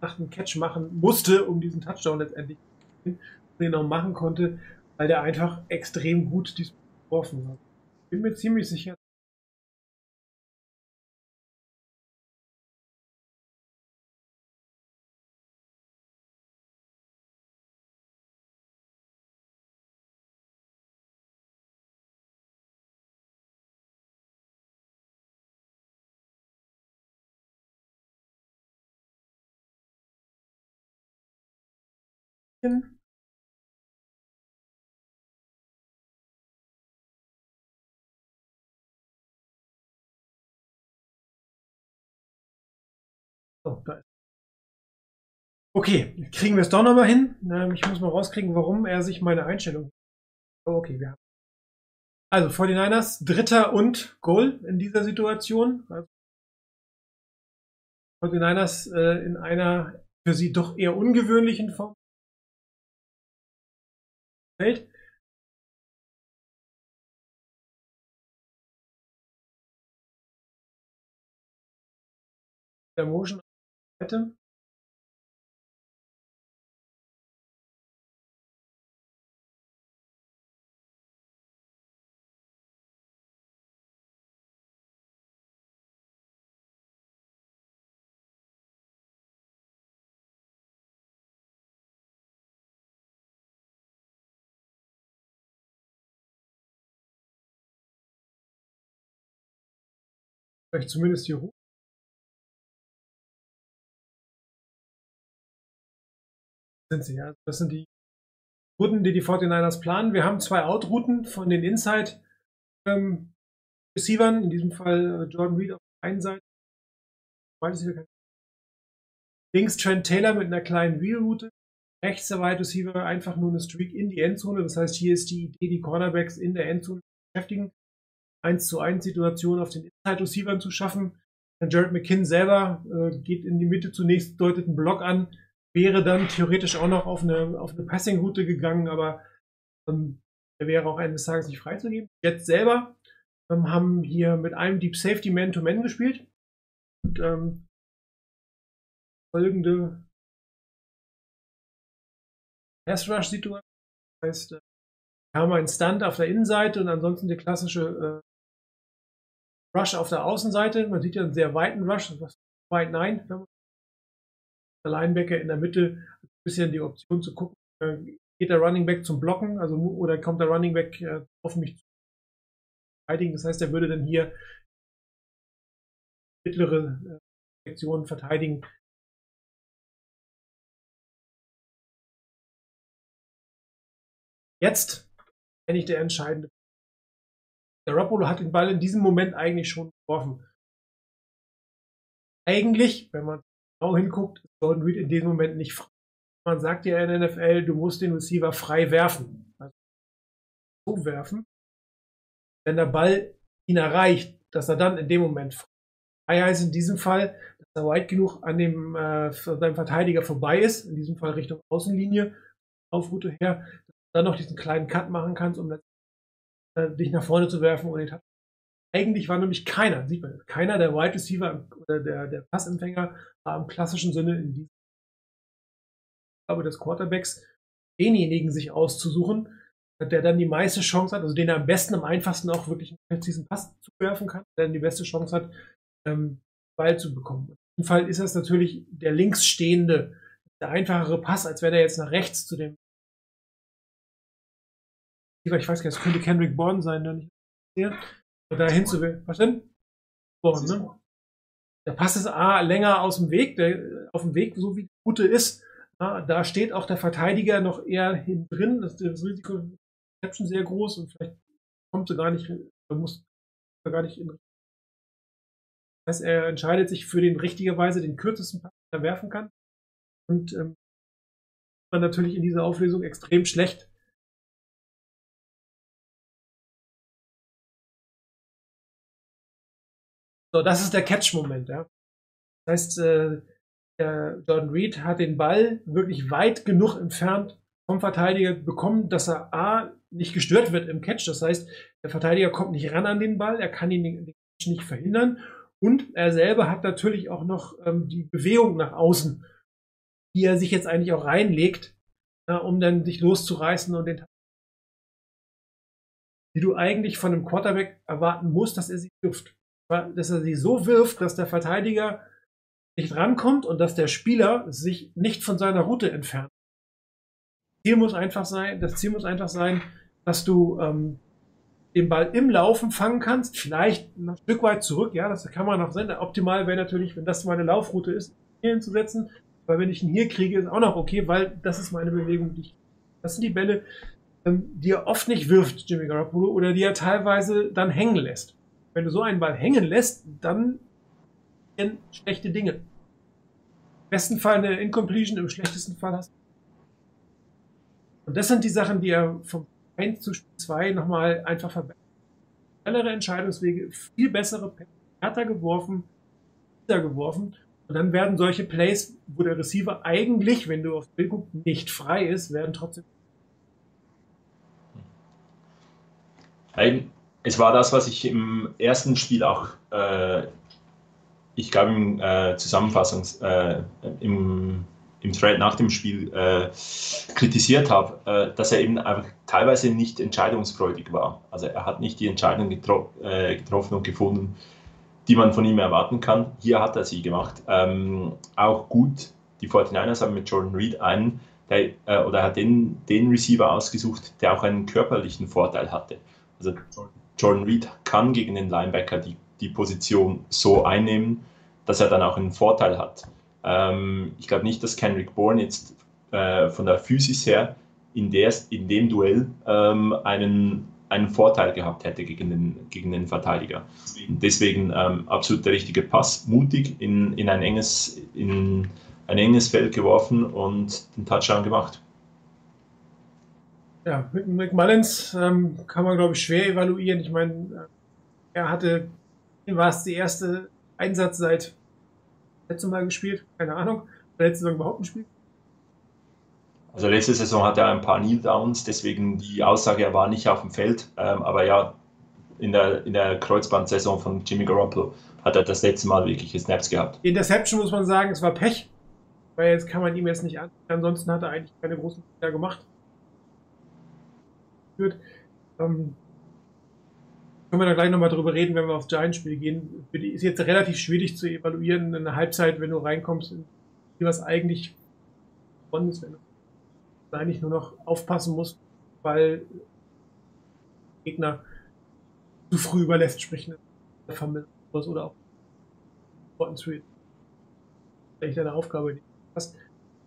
nach dem Catch machen musste, um diesen Touchdown letztendlich den noch machen konnte, weil der einfach extrem gut diesmal geworfen hat. Bin mir ziemlich sicher, Oh, da ist. Okay, kriegen wir es doch nochmal hin. Ähm, ich muss mal rauskriegen, warum er sich meine Einstellung. Oh, okay, wir haben. Also 49ers, Dritter und Goal in dieser Situation. Also 49ers äh, in einer für sie doch eher ungewöhnlichen Form. Feld. Der Motion Vielleicht zumindest die. Sind sie, ja. Das sind die Routen, die die 49ers planen. Wir haben zwei Out-Routen von den Inside. Ähm, Receivern, in diesem Fall äh, Jordan Reed auf der einen Seite, links Trent Taylor mit einer kleinen Wheel-Route, rechts der Wide Receiver einfach nur eine Streak in die Endzone. Das heißt, hier ist die Idee, die Cornerbacks in der Endzone zu beschäftigen, 1 zu 1 Situation auf den Inside Receivern zu schaffen. Jared McKinn selber äh, geht in die Mitte zunächst, deutet einen Block an, wäre dann theoretisch auch noch auf eine, auf eine Passing-Route gegangen, aber ähm, er wäre auch eines Tages nicht freizugeben. Jetzt selber ähm, haben hier mit einem Deep Safety Man-to-Man gespielt. Und ähm, folgende Pass-Rush-Situation. Das heißt, äh, wir haben einen Stunt auf der Innenseite und ansonsten die klassische äh, Rush auf der Außenseite. Man sieht ja einen sehr weiten Rush, was weit nein. Der Linebacker in der Mitte ein bisschen die Option zu gucken, äh, geht der Running Back zum Blocken, also oder kommt der Running Back äh, auf mich zu verteidigen. Das heißt, er würde dann hier mittlere äh, Sektionen verteidigen. Jetzt eigentlich der entscheidende. Der Rapolo hat den Ball in diesem Moment eigentlich schon geworfen. Eigentlich, wenn man genau hinguckt, ist Golden Reed in diesem Moment nicht frei. Man sagt ja in der NFL, du musst den Receiver frei werfen. Also so werfen, wenn der Ball ihn erreicht, dass er dann in dem Moment frei heißt in diesem Fall, dass er weit genug an dem äh, seinem Verteidiger vorbei ist, in diesem Fall Richtung Außenlinie, Aufroute her, dass du dann noch diesen kleinen Cut machen kannst, um dich nach vorne zu werfen und den eigentlich war nämlich keiner, sieht man, keiner der Wide Receiver oder der, der Passempfänger war im klassischen Sinne in diesem Aufgabe des Quarterbacks, denjenigen sich auszusuchen, der dann die meiste Chance hat, also den er am besten, am einfachsten auch wirklich einen präzisen Pass zuwerfen kann, der dann die beste Chance hat, ähm, Ball zu bekommen. In diesem Fall ist das natürlich der links stehende, der einfachere Pass, als wenn er jetzt nach rechts zu dem ich weiß gar nicht, das könnte Kendrick Bourne sein, der nicht da hinzuwählen. Was denn? Bourne, ne? Der Pass ist A länger aus dem Weg, der, auf dem Weg, so wie die Route ist, ja, da steht auch der Verteidiger noch eher hinten drin. Das, das Risiko ist schon sehr groß und vielleicht kommt er gar nicht, er muss gar nicht in. Das heißt, er entscheidet sich für den richtigerweise den kürzesten Pass, den er werfen kann. Und ähm, man natürlich in dieser Auflösung extrem schlecht. So, das ist der Catch-Moment, ja. Das heißt, äh, der Jordan Reed hat den Ball wirklich weit genug entfernt vom Verteidiger bekommen, dass er A nicht gestört wird im Catch. Das heißt, der Verteidiger kommt nicht ran an den Ball, er kann ihn den, Catch nicht verhindern. Und er selber hat natürlich auch noch ähm, die Bewegung nach außen, die er sich jetzt eigentlich auch reinlegt, ja, um dann sich loszureißen und den die du eigentlich von einem Quarterback erwarten musst, dass er sie wirft. Dass er sie so wirft, dass der Verteidiger nicht rankommt und dass der Spieler sich nicht von seiner Route entfernt. Ziel muss einfach sein, das Ziel muss einfach sein, dass du ähm, den Ball im Laufen fangen kannst, vielleicht ein Stück weit zurück, ja, das kann man noch sehen. Optimal wäre natürlich, wenn das meine Laufroute ist, hier hinzusetzen, weil wenn ich ihn hier kriege, ist auch noch okay, weil das ist meine Bewegung. Das sind die Bälle, ähm, die er oft nicht wirft, Jimmy Garoppolo, oder die er teilweise dann hängen lässt. Wenn du so einen Ball hängen lässt, dann schlechte Dinge. Im besten Fall eine Incompletion, im schlechtesten Fall hast du. Und das sind die Sachen, die er vom 1 zu Spiel 2 nochmal einfach verbessert. Schnellere Entscheidungswege, viel bessere, härter geworfen, wieder geworfen. Und dann werden solche Plays, wo der Receiver eigentlich, wenn du aufs Bild guckst, nicht frei ist, werden trotzdem. Es war das, was ich im ersten Spiel auch äh, ich glaube, im äh, Zusammenfassungs, äh, im, im Thread nach dem Spiel äh, kritisiert habe, äh, dass er eben einfach teilweise nicht entscheidungsfreudig war. Also er hat nicht die Entscheidung getro äh, getroffen und gefunden, die man von ihm erwarten kann. Hier hat er sie gemacht. Ähm, auch gut, die 49ers haben mit Jordan Reed einen, der, oder hat den, den Receiver ausgesucht, der auch einen körperlichen Vorteil hatte. Also Jordan Reed kann gegen den Linebacker die die Position so einnehmen, dass er dann auch einen Vorteil hat. Ähm, ich glaube nicht, dass Kendrick Bourne jetzt äh, von der Physis her in, der, in dem Duell ähm, einen einen Vorteil gehabt hätte gegen den, gegen den Verteidiger. Und deswegen ähm, absolut der richtige Pass, mutig in, in, ein enges, in ein enges Feld geworfen und den Touchdown gemacht. Ja, mit McMullins ähm, kann man, glaube ich, schwer evaluieren. Ich meine, äh, er hatte, war es die erste Einsatz seit letztem Mal gespielt, keine Ahnung, letzte Saison überhaupt ein Spiel. Also letzte Saison hatte er ein paar Kneel Downs, deswegen die Aussage, er war nicht auf dem Feld. Ähm, aber ja, in der, in der Kreuzbandsaison von Jimmy Garoppolo hat er das letzte Mal wirkliche Snaps gehabt. Die Interception muss man sagen, es war Pech, weil jetzt kann man ihm jetzt nicht an. Ansonsten hat er eigentlich keine großen Fehler gemacht. Ähm, können wir da gleich nochmal drüber reden, wenn wir aufs Giants-Spiel gehen. Die ist jetzt relativ schwierig zu evaluieren in der Halbzeit, wenn du reinkommst, was eigentlich gewonnen ist, wenn du eigentlich nur noch aufpassen musst, weil Gegner zu früh überlässt, sprich eine Familie oder auch Bottom Street. Vielleicht deine Aufgabe nicht hast.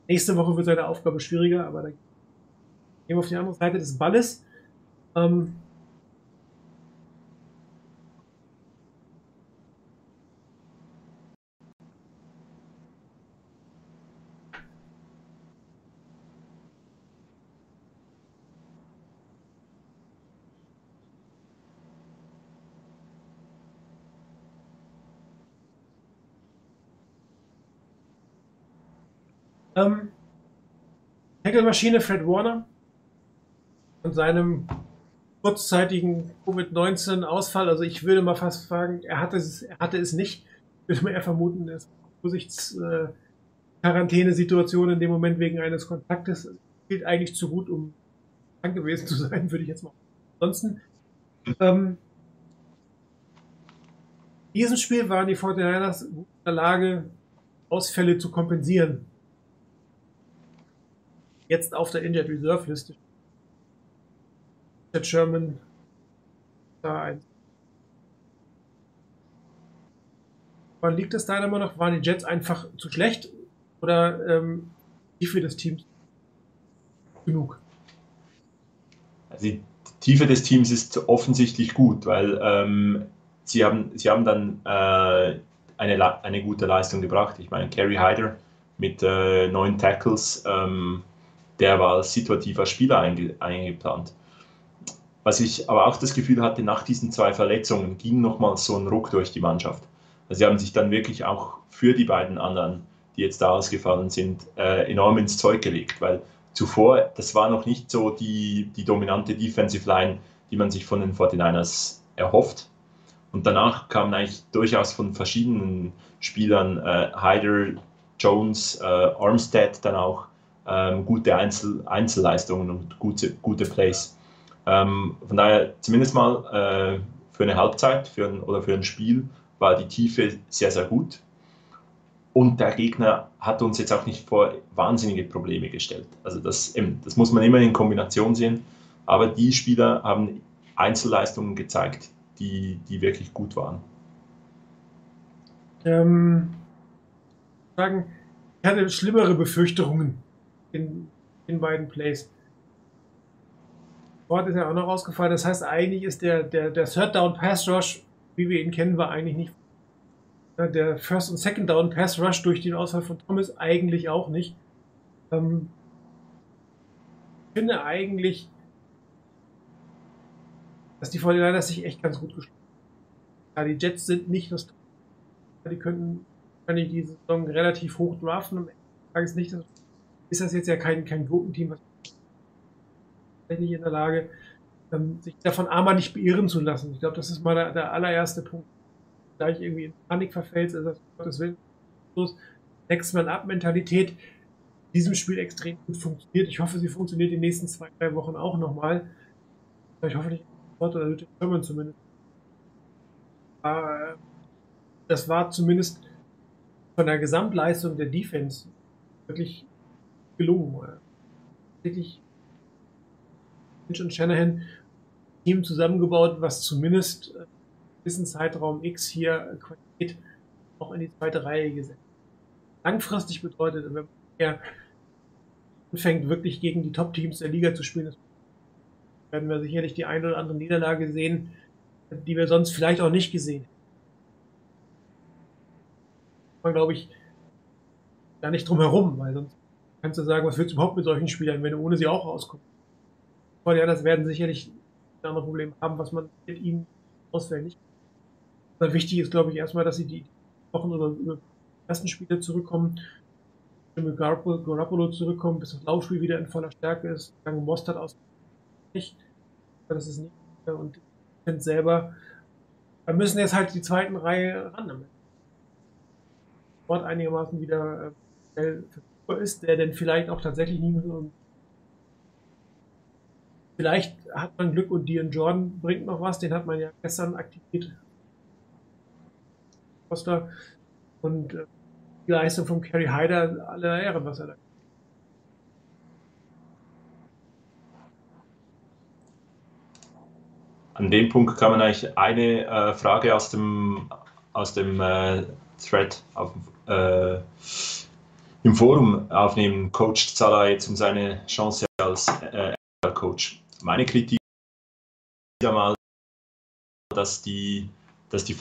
Nächste Woche wird seine Aufgabe schwieriger, aber dann gehen wir auf die andere Seite des Balles. Ähm, Ähm, Tackle-Maschine Fred Warner und seinem kurzzeitigen Covid-19-Ausfall, also ich würde mal fast sagen, er hatte es, er hatte es nicht. Ich würde mal eher vermuten, dass Vorsichts äh, Quarantänesituation in dem Moment wegen eines Kontaktes gilt eigentlich zu gut, um krank gewesen zu sein, würde ich jetzt mal. Ansonsten, ähm, in diesem Spiel waren die 49ers in der Lage, Ausfälle zu kompensieren jetzt auf der Injured Reserve Liste. Der Sherman da ein. Wann liegt es da immer noch? Waren die Jets einfach zu schlecht oder ähm, die für das Team genug? Also die Tiefe des Teams ist offensichtlich gut, weil ähm, sie, haben, sie haben dann äh, eine, eine gute Leistung gebracht. Ich meine, Kerry Hyder mit äh, neun Tackles, ähm, der war als situativer Spieler einge eingeplant. Was ich aber auch das Gefühl hatte, nach diesen zwei Verletzungen ging nochmal so ein Ruck durch die Mannschaft. Also sie haben sich dann wirklich auch für die beiden anderen, die jetzt da ausgefallen sind, äh, enorm ins Zeug gelegt, weil zuvor, das war noch nicht so die, die dominante Defensive Line, die man sich von den 49ers erhofft. Und danach kamen eigentlich durchaus von verschiedenen Spielern, äh, Hyder, Jones, äh, Armstead dann auch, ähm, gute Einzel Einzelleistungen und gute, gute Plays. Ähm, von daher zumindest mal äh, für eine Halbzeit für ein, oder für ein Spiel war die Tiefe sehr, sehr gut. Und der Gegner hat uns jetzt auch nicht vor wahnsinnige Probleme gestellt. Also das, das muss man immer in Kombination sehen. Aber die Spieler haben Einzelleistungen gezeigt, die, die wirklich gut waren. Ähm, sagen, ich hatte schlimmere Befürchtungen in den beiden Plays. Dort ist ja auch noch rausgefallen. Das heißt, eigentlich ist der, der, der Third Down Pass Rush, wie wir ihn kennen, war eigentlich nicht. Der First und Second Down Pass Rush durch den Ausfall von Thomas eigentlich auch nicht. Ähm, ich finde eigentlich, dass die 49 sich echt ganz gut geschlagen haben. Ja, die Jets sind nicht das. Die könnten wahrscheinlich diese Saison relativ hoch draften. Am Ende des Tages nicht ist das jetzt ja kein, kein Gruppenteam, was nicht in der Lage, ähm, sich davon einmal nicht beirren zu lassen. Ich glaube, das ist mal der, der allererste Punkt. Gleich irgendwie in Panik verfällt, ist das Gottes Willen. Next Man Up Mentalität in diesem Spiel extrem gut funktioniert. Ich hoffe, sie funktioniert die nächsten zwei, drei Wochen auch nochmal. Ich hoffe nicht, oder German zumindest. Aber das war zumindest von der Gesamtleistung der Defense wirklich gelungen. Wirklich Finch und Shanahan Team zusammengebaut, was zumindest äh, gewissen Zeitraum X hier Qualität auch in die zweite Reihe gesetzt. Langfristig bedeutet, wenn man anfängt, wirklich gegen die Top-Teams der Liga zu spielen, werden wir sicherlich die eine oder andere Niederlage sehen, die wir sonst vielleicht auch nicht gesehen hätten. Man glaube ich gar nicht drum herum, weil sonst kannst du sagen, was willst du überhaupt mit solchen Spielern, wenn du ohne sie auch rauskommst. Das werden sicherlich andere Probleme haben, was man mit ihnen auswählt nicht. Aber wichtig ist, glaube ich, erstmal, dass sie die Wochen oder über ersten Spiele zurückkommen, mit Garoppolo zurückkommen, bis das Laufspiel wieder in voller Stärke ist, dann Mostert aus das ist nicht und finde selber, da müssen jetzt halt die zweiten Reihe ran damit. Dort einigermaßen wieder äh, verfügbar ist, der denn vielleicht auch tatsächlich nie so Vielleicht hat man Glück und Dion Jordan bringt noch was, den hat man ja gestern aktiviert. Costa und äh, die Leistung von Kerry Hyder, alle Ehren, was er da. An dem Punkt kann man eigentlich eine äh, Frage aus dem, aus dem äh, Thread auf, äh, im Forum aufnehmen. Coach Zala jetzt um seine Chance als äh, Coach. Meine Kritik wieder mal, dass die, dass die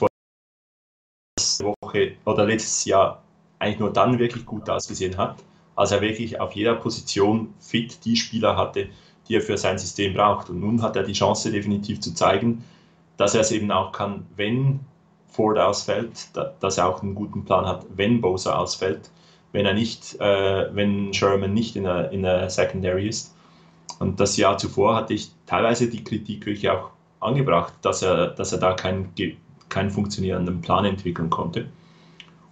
Woche oder letztes Jahr eigentlich nur dann wirklich gut ausgesehen hat, als er wirklich auf jeder Position fit die Spieler hatte, die er für sein System braucht. Und nun hat er die Chance definitiv zu zeigen, dass er es eben auch kann, wenn Ford ausfällt, dass er auch einen guten Plan hat, wenn Bosa ausfällt, wenn er nicht, äh, wenn Sherman nicht in der, in der Secondary ist. Und das Jahr zuvor hatte ich teilweise die Kritik wirklich auch angebracht, dass er, dass er da keinen, keinen funktionierenden Plan entwickeln konnte.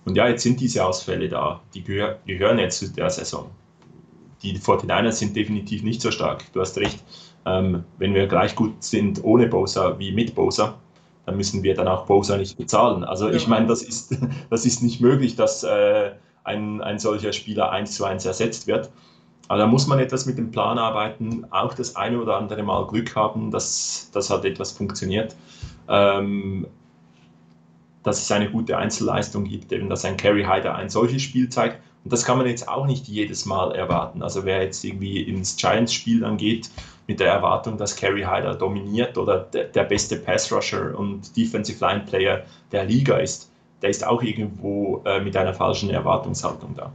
Und ja, jetzt sind diese Ausfälle da, die gehör, gehören jetzt zu der Saison. Die 49ers sind definitiv nicht so stark. Du hast recht, ähm, wenn wir gleich gut sind ohne Bosa wie mit Bosa, dann müssen wir dann auch Bosa nicht bezahlen. Also ja. ich meine, das ist, [laughs] das ist nicht möglich, dass äh, ein, ein solcher Spieler eins zu eins ersetzt wird. Aber da muss man etwas mit dem Plan arbeiten, auch das eine oder andere Mal Glück haben, dass das halt etwas funktioniert. Ähm, dass es eine gute Einzelleistung gibt, eben dass ein Carry Hyder ein solches Spiel zeigt. Und das kann man jetzt auch nicht jedes Mal erwarten. Also wer jetzt irgendwie ins Giants-Spiel dann geht mit der Erwartung, dass Carry Hyder dominiert oder der, der beste Pass-Rusher und Defensive Line-Player der Liga ist, der ist auch irgendwo äh, mit einer falschen Erwartungshaltung da.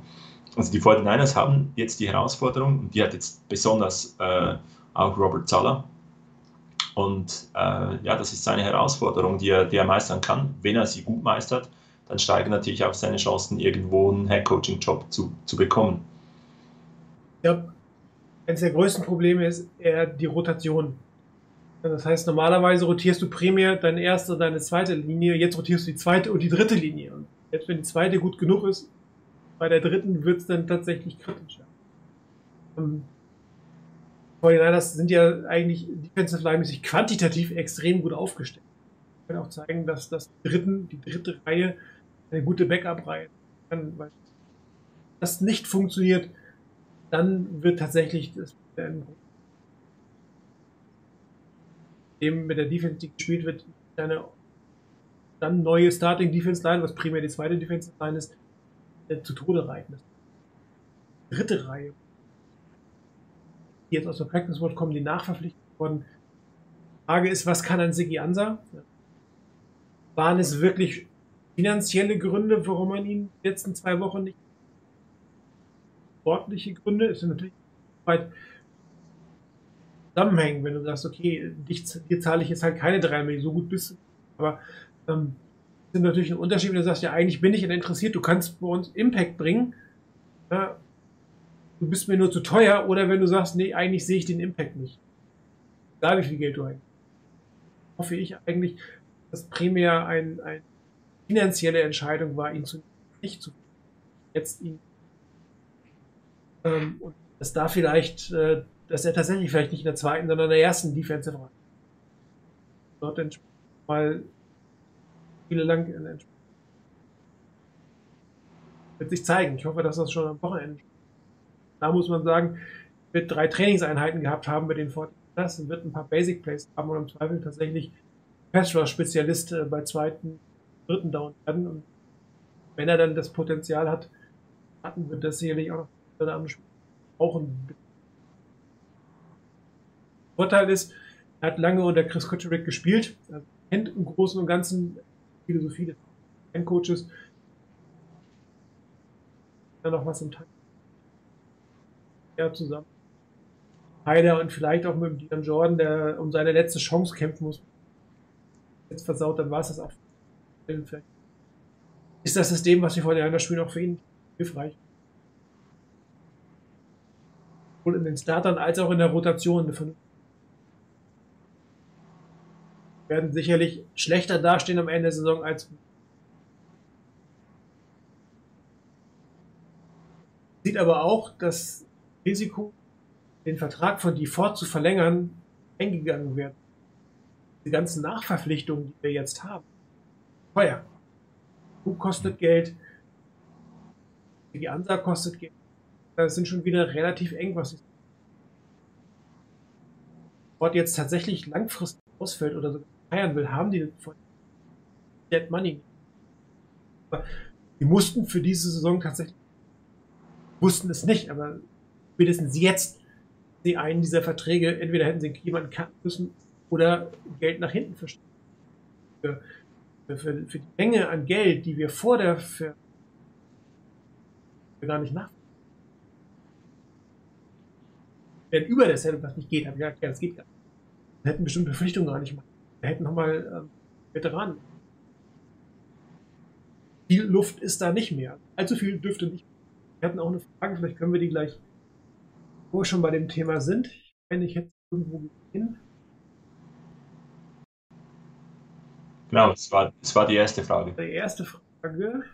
Also die 49ers haben jetzt die Herausforderung, und die hat jetzt besonders äh, auch Robert Zalla, und äh, ja, das ist seine Herausforderung, die er, die er meistern kann. Wenn er sie gut meistert, dann steigen natürlich auch seine Chancen, irgendwo einen Headcoaching-Job zu, zu bekommen. Ja, eines der größten Probleme ist eher die Rotation. Das heißt, normalerweise rotierst du primär deine erste und deine zweite Linie, jetzt rotierst du die zweite und die dritte Linie. Und selbst wenn die zweite gut genug ist, bei der dritten wird es dann tatsächlich kritischer. Ähm, 49ers sind ja eigentlich defensive line-mäßig quantitativ extrem gut aufgestellt. Ich kann auch zeigen, dass das dritten, die dritte Reihe eine gute Backup-Reihe kann, weil das nicht funktioniert, dann wird tatsächlich das dem mit der Defense, die gespielt wird, eine dann neue Starting Defense Line, was primär die zweite Defensive Line ist, äh, zu Tode reiten. Dritte Reihe die jetzt aus der Practice Squad kommen, die nachverpflichtet wurden. Frage ist, was kann ein Sigi Ansa? Waren es wirklich finanzielle Gründe, warum man ihn die letzten zwei Wochen nicht sportliche Gründe, sind natürlich weit zusammenhängen, wenn du sagst, okay, dich, dir zahle ich jetzt halt keine drei Millionen, so gut bist du. Aber ähm, sind natürlich ein Unterschied, wenn du sagst, ja, eigentlich bin ich interessiert, du kannst bei uns Impact bringen. Ja, du bist mir nur zu teuer, oder wenn du sagst, nee, eigentlich sehe ich den Impact nicht. Da wie viel Geld du eigentlich. Hoffe ich eigentlich, dass primär ein, eine finanzielle Entscheidung war, ihn zu nicht zu jetzt ihn ähm, und dass da vielleicht, äh, dass er tatsächlich vielleicht nicht in der zweiten, sondern in der ersten Defensive Reihe dort mal viele lang wird sich zeigen. Ich hoffe, dass das schon am Wochenende da muss man sagen, wird drei Trainingseinheiten gehabt haben mit den Fortinanders und wird ein paar Basic Plays haben und im Zweifel tatsächlich Pass Spezialist äh, bei zweiten, dritten Down werden. Und wenn er dann das Potenzial hat, hatten wird das sicherlich auch noch anderen Spiel auch ein Vorteil ist, Er hat lange unter Chris Kutcherik gespielt. Er kennt im Großen und Ganzen Philosophie des Coaches. Ja, noch was im Tag. Ja, zusammen. Heider und vielleicht auch mit dem Dion Jordan, der um seine letzte Chance kämpfen muss. Jetzt versaut, dann war es das auch. Ist das System, was wir vor der spielen, auch für ihn hilfreich. Sowohl in den Startern als auch in der Rotation. Wir werden sicherlich schlechter dastehen am Ende der Saison als sieht aber auch das Risiko, den Vertrag von Default zu verlängern, eingegangen wird. Die ganzen Nachverpflichtungen, die wir jetzt haben, teuer. Flug kostet Geld, die Ansage kostet Geld. Das sind schon wieder relativ eng, was ich Sport jetzt tatsächlich langfristig ausfällt oder so feiern will, haben die von Dead Money. Die mussten für diese Saison tatsächlich wussten es nicht, aber spätestens jetzt sie einen dieser Verträge, entweder hätten sie jemanden cutten müssen oder Geld nach hinten verstehen. Für, für, für, die Menge an Geld, die wir vor der für, gar nicht nach. Wenn über der was nicht geht, habe ich gesagt, ja, das geht gar nicht. Wir hätten bestimmte Verpflichtungen gar nicht gemacht. Wir hätten nochmal ähm, Veteranen. Viel Luft ist da nicht mehr. Allzu viel dürfte nicht mehr. Wir hatten auch eine Frage, vielleicht können wir die gleich, wo wir schon bei dem Thema sind. Ich meine, ich hätte irgendwo gesehen. Genau, es war, es war die erste Frage. Die erste Frage.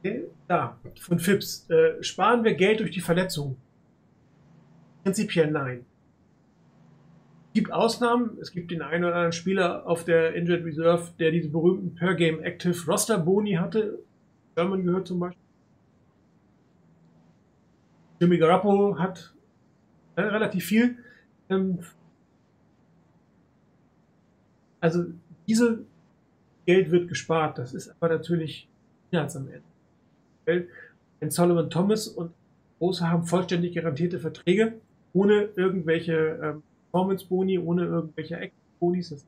Okay, da, von Fips. Äh, sparen wir Geld durch die Verletzung? Prinzipiell nein. Es gibt Ausnahmen. Es gibt den einen oder anderen Spieler auf der Injured Reserve, der diese berühmten Per Game Active Roster Boni hatte. German gehört zum Beispiel. Jimmy Garoppolo hat äh, relativ viel. Ähm, also diese Geld wird gespart. Das ist aber natürlich Finanz am Ende. Denn Solomon Thomas und Große haben vollständig garantierte Verträge, ohne irgendwelche ähm, Performance-Boni, ohne irgendwelche Act-Bonis.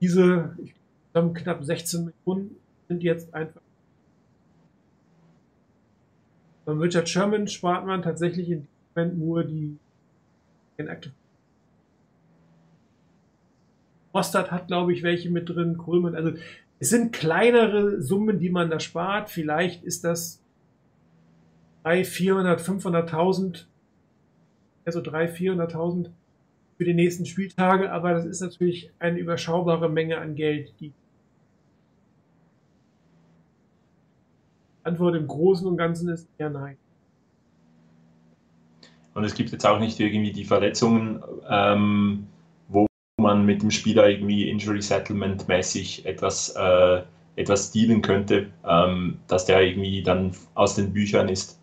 Diese ich glaube, knapp 16 Millionen sind jetzt einfach Beim Richard Sherman spart man tatsächlich in dem Moment nur die Active. Mostert hat, glaube ich, welche mit drin, Coleman. Also es sind kleinere Summen, die man da spart. Vielleicht ist das 300, 400, 500.000, also 300, 400.000 für die nächsten Spieltage, aber das ist natürlich eine überschaubare Menge an Geld, die Antwort im Großen und Ganzen ist eher nein. Und es gibt jetzt auch nicht irgendwie die Verletzungen, ähm, wo man mit dem Spieler irgendwie Injury Settlement mäßig etwas, äh, etwas dealen könnte, ähm, dass der irgendwie dann aus den Büchern ist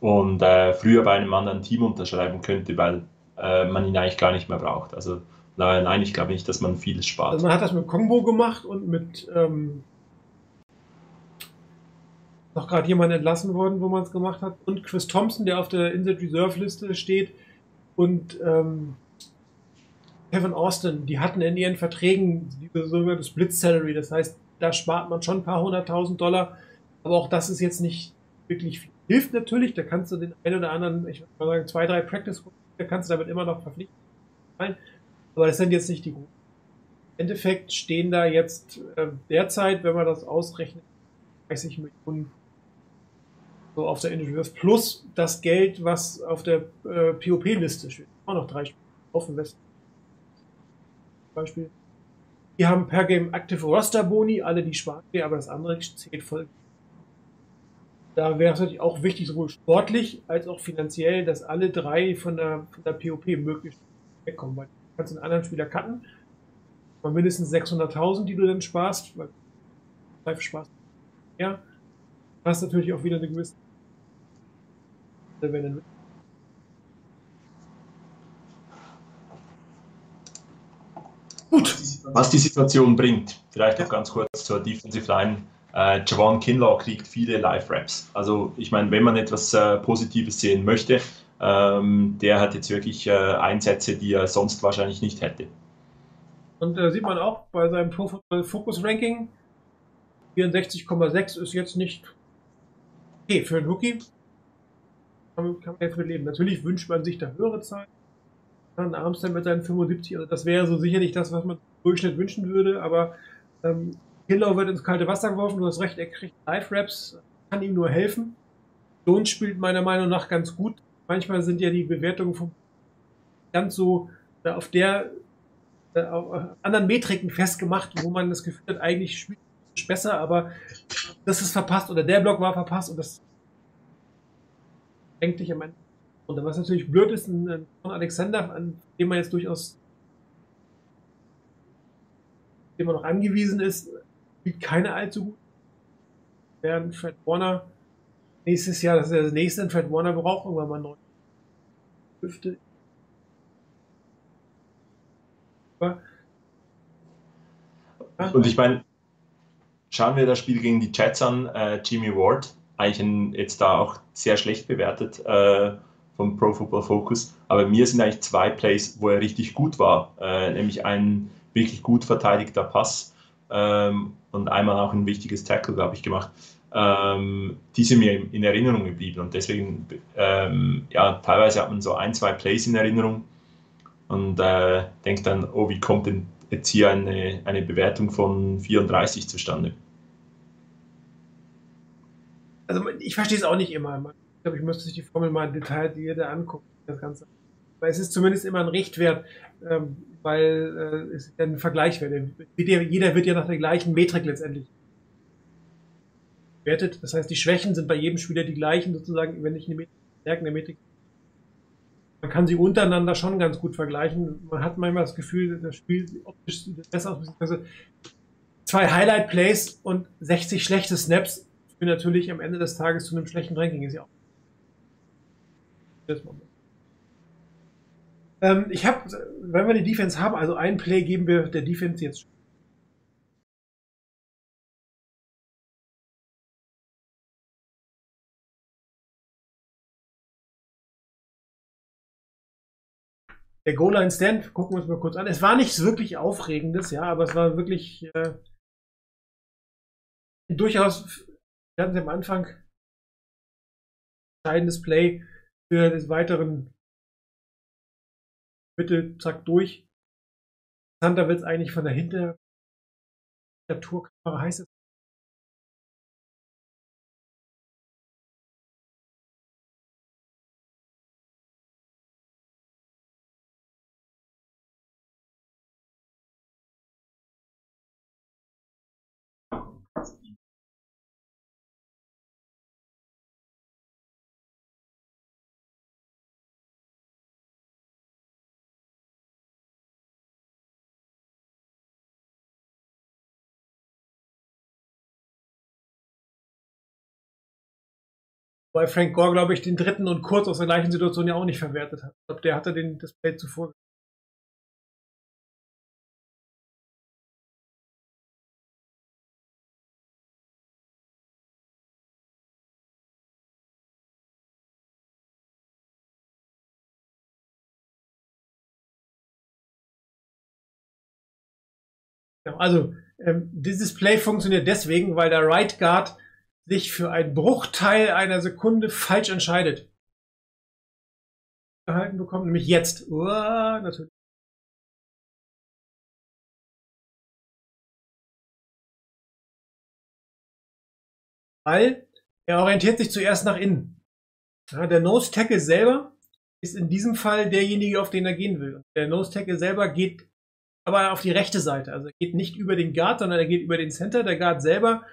und äh, früher bei einem anderen Team unterschreiben könnte, weil äh, man ihn eigentlich gar nicht mehr braucht. Also nein, ich glaube nicht, dass man vieles spart. Also man hat das mit Combo gemacht und mit ähm, noch gerade jemand entlassen worden, wo man es gemacht hat. Und Chris Thompson, der auf der Injured Reserve Liste steht. Und ähm, Kevin Austin, die hatten in ihren Verträgen diese sogenannte Split Salary. Das heißt, da spart man schon ein paar hunderttausend Dollar. Aber auch das ist jetzt nicht wirklich viel. Hilft natürlich, da kannst du den einen oder anderen, ich würde mal sagen, zwei, drei Practice, kannst du damit immer noch verpflichten. Aber das sind jetzt nicht die guten. Im Endeffekt stehen da jetzt äh, derzeit, wenn man das ausrechnet, 30 Millionen so auf der Injury plus das Geld, was auf der äh, POP-Liste steht. Auch noch drei Spiele offen Westen. Beispiel. Die haben per Game Active Roster Boni, alle die schwarz aber das andere zählt voll. Da wäre es natürlich auch wichtig, sowohl sportlich als auch finanziell, dass alle drei von der, von der POP möglichst wegkommen. Weil du kannst einen anderen Spieler cutten, mal mindestens 600.000, die du dann sparst, weil live Spaß. Ja, hast natürlich auch wieder eine gewisse. Gut, was die Situation bringt, vielleicht noch ganz kurz zur Defensive Line. Äh, Javon Kinlaw kriegt viele Live-Raps. Also ich meine, wenn man etwas äh, Positives sehen möchte, Ähm, der hat jetzt wirklich äh, Einsätze, die er sonst wahrscheinlich nicht hätte. Und äh, sieht man auch bei seinem Pro Football Focus Ranking, 64,6 ist jetzt nicht okay für einen Rookie. Kann, kann man jetzt mit leben. Natürlich wünscht man sich da höhere Zahlen. Ein Armstead mit seinen 75, also das wäre so sicherlich das, was man im Durchschnitt wünschen würde, aber ähm, Killer wird ins kalte Wasser geworfen, du hast recht, er kriegt Live-Raps, kann ihm nur helfen. Jones spielt meiner Meinung nach ganz gut. Manchmal sind ja die Bewertungen vom ganz so äh, auf der äh, auf anderen Metriken festgemacht, wo man das Gefühl hat, eigentlich spielt er besser, aber das ist verpasst oder der Block war verpasst und das denkt dich am Ende. Und was natürlich blöd ist, ein, von Alexander, an dem man jetzt durchaus dem man noch angewiesen ist, spielt keine allzu gut. Während Fred Warner nächstes Jahr, das ist das nächste, und Fred Warner braucht irgendwann mal neue Hüfte. Und ich meine, schauen wir das Spiel gegen die Jets an, äh, Jimmy Ward, eigentlich ein, jetzt da auch sehr schlecht bewertet äh, vom Pro Football Focus, aber mir sind eigentlich zwei Plays, wo er richtig gut war, äh, nämlich ein wirklich gut verteidigter Pass ähm, und einmal auch ein wichtiges Tackle, glaube ich, gemacht. Ähm, die sind mir in, in Erinnerung geblieben und deswegen, ähm, ja, teilweise hat man so ein, zwei Plays in Erinnerung und äh, denkt dann, oh, wie kommt denn jetzt hier eine, eine Bewertung von 34 zustande? also ich verstehe es auch nicht immer. Ich glaube, ich müsste sich die Formel mal detailliert angucken, das Ganze. Aber es ist zumindest immer ein Richtwert, ähm, weil äh, es ist ein Vergleichswert. Wird Jeder wird ja nach der gleichen Metrik letztendlich bewertet. Das heißt, die Schwächen sind bei jedem Spieler die gleichen, sozusagen, wenn nicht eine Metrik, Stärken der Metrik. Man kann sie untereinander schon ganz gut vergleichen. Man hat manchmal das Gefühl, das Spiel optisch besser aus. beziehungsweise Zwei Highlight-Plays und 60 schlechte Snaps führen natürlich am Ende des Tages zu einem schlechten Ranking. Ist ja auch. Das Moment. Ähm, ich habe, wenn wir die Defense haben, also ein Play geben wir der Defense jetzt. Der Goal-Line-Stand, gucken wir uns mal kurz an. Es war nichts wirklich Aufregendes, ja, aber es war wirklich äh, durchaus, wir hatten am Anfang, entscheidendes Play für des weiteren Bitte, zack, durch. Interessanter wird es eigentlich von. Der Tourkamera heißt es. Weil Frank Gore, glaube ich, den dritten und kurz aus der gleichen Situation ja auch nicht verwertet hat. Ich glaube, der hatte den das Play zuvor. Also, ähm, dieses Play funktioniert deswegen, weil der Right Guard sich für einen Bruchteil einer Sekunde falsch entscheidet. Gehalten bekommen, nämlich jetzt. Uah, natürlich. Weil er orientiert sich zuerst nach innen. Ja, der Nose Tackle selber ist in diesem Fall derjenige, auf den er gehen will. Der Nose Tackle selber geht aber auf die rechte Seite. Also er geht nicht über den Guard, sondern er geht über den Center. Der Guard selber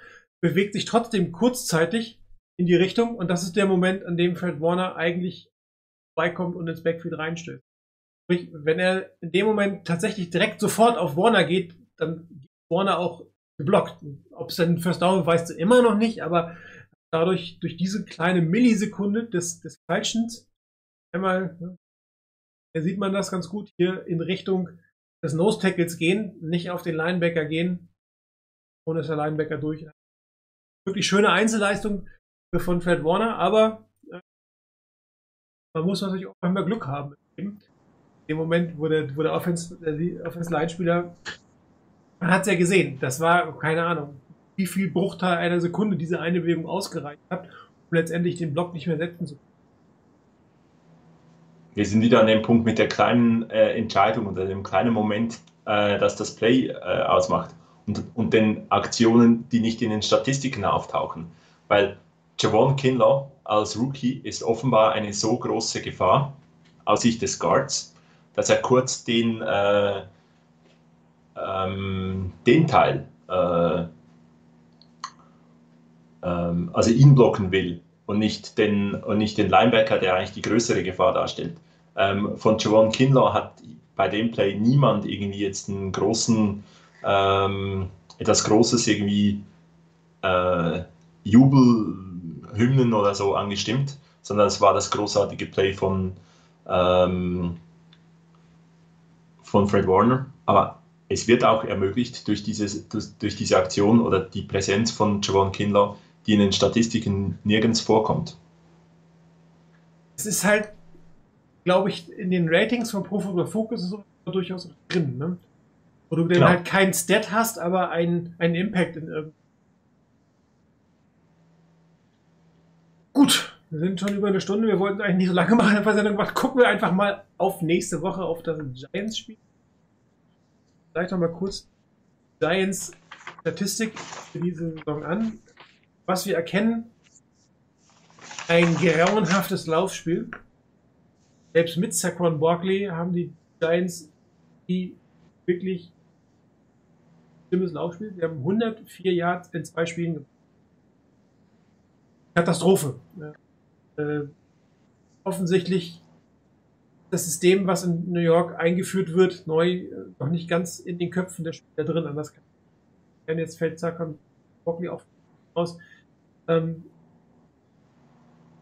bewegt sich trotzdem kurzzeitig in die Richtung und das ist der Moment, an dem Fred Warner eigentlich vorbeikommt und ins Backfield reinstößt. Sprich, wenn er in dem Moment tatsächlich direkt sofort auf Warner geht, dann geht Warner auch geblockt. Ob es dann First Down weißt du immer noch nicht, aber dadurch, durch diese kleine Millisekunde des, des Falschens, einmal, da sieht man das ganz gut, hier in Richtung des Nose Tackles gehen, nicht auf den Linebacker gehen, ohne dass der Linebacker durch. Wirklich schöne Einzelleistung von Fred Warner, aber man muss natürlich auch immer Glück haben. In dem Moment, wo der, wo der Offense-Line-Spieler, man hat es ja gesehen, das war, keine Ahnung, wie viel Bruchteil einer Sekunde diese eine Bewegung ausgereicht hat, um letztendlich den Block nicht mehr setzen zu können. Wir sind wieder an dem Punkt mit der kleinen äh, Entscheidung oder dem kleinen Moment, äh, dass das Play äh, ausmacht und, und den Aktionen, die nicht in den Statistiken auftauchen. Weil Javon Kinlaw als Rookie ist offenbar eine so große Gefahr aus Sicht des Guards, dass er kurz den, äh, ähm, den Teil, äh, ähm, also ihn blocken will und nicht, den, und nicht den Linebacker, der eigentlich die größere Gefahr darstellt. Ähm, von Javon Kinlaw hat bei dem Play niemand irgendwie jetzt einen großen, ähm, etwas Großes irgendwie äh, Jubelhymnen oder so angestimmt, sondern es war das großartige Play von, ähm, von Fred Warner. Aber es wird auch ermöglicht durch, dieses, durch, diese Aktion oder die Präsenz von Javon Kinlaw, die in den Statistiken nirgends vorkommt. Es ist halt, glaube ich, in den Ratings von Pro Football Focus es durchaus drin, ne? Wo du dann Genau. halt keinen Stat hast, aber einen, einen Impact in irgendeinem. Gut, wir sind schon über eine Stunde. Wir wollten eigentlich nicht so lange machen, gemacht. Gucken wir einfach mal auf nächste Woche auf das Giants-Spiel. Vielleicht noch mal kurz Giants Statistik für diese Saison an. Was wir erkennen, ein grauenhaftes Laufspiel. Selbst mit Saquon Barkley haben die Giants die wirklich schlimmes Laufspiel. Sie haben 104 Yards in zwei Spielen gemacht. Katastrophe. Äh, offensichtlich das System, was in New York eingeführt wird, neu, äh, noch nicht ganz in den Köpfen der Spieler drin. Anders kann jetzt fällt Saquon Barkley auch aus. Ähm,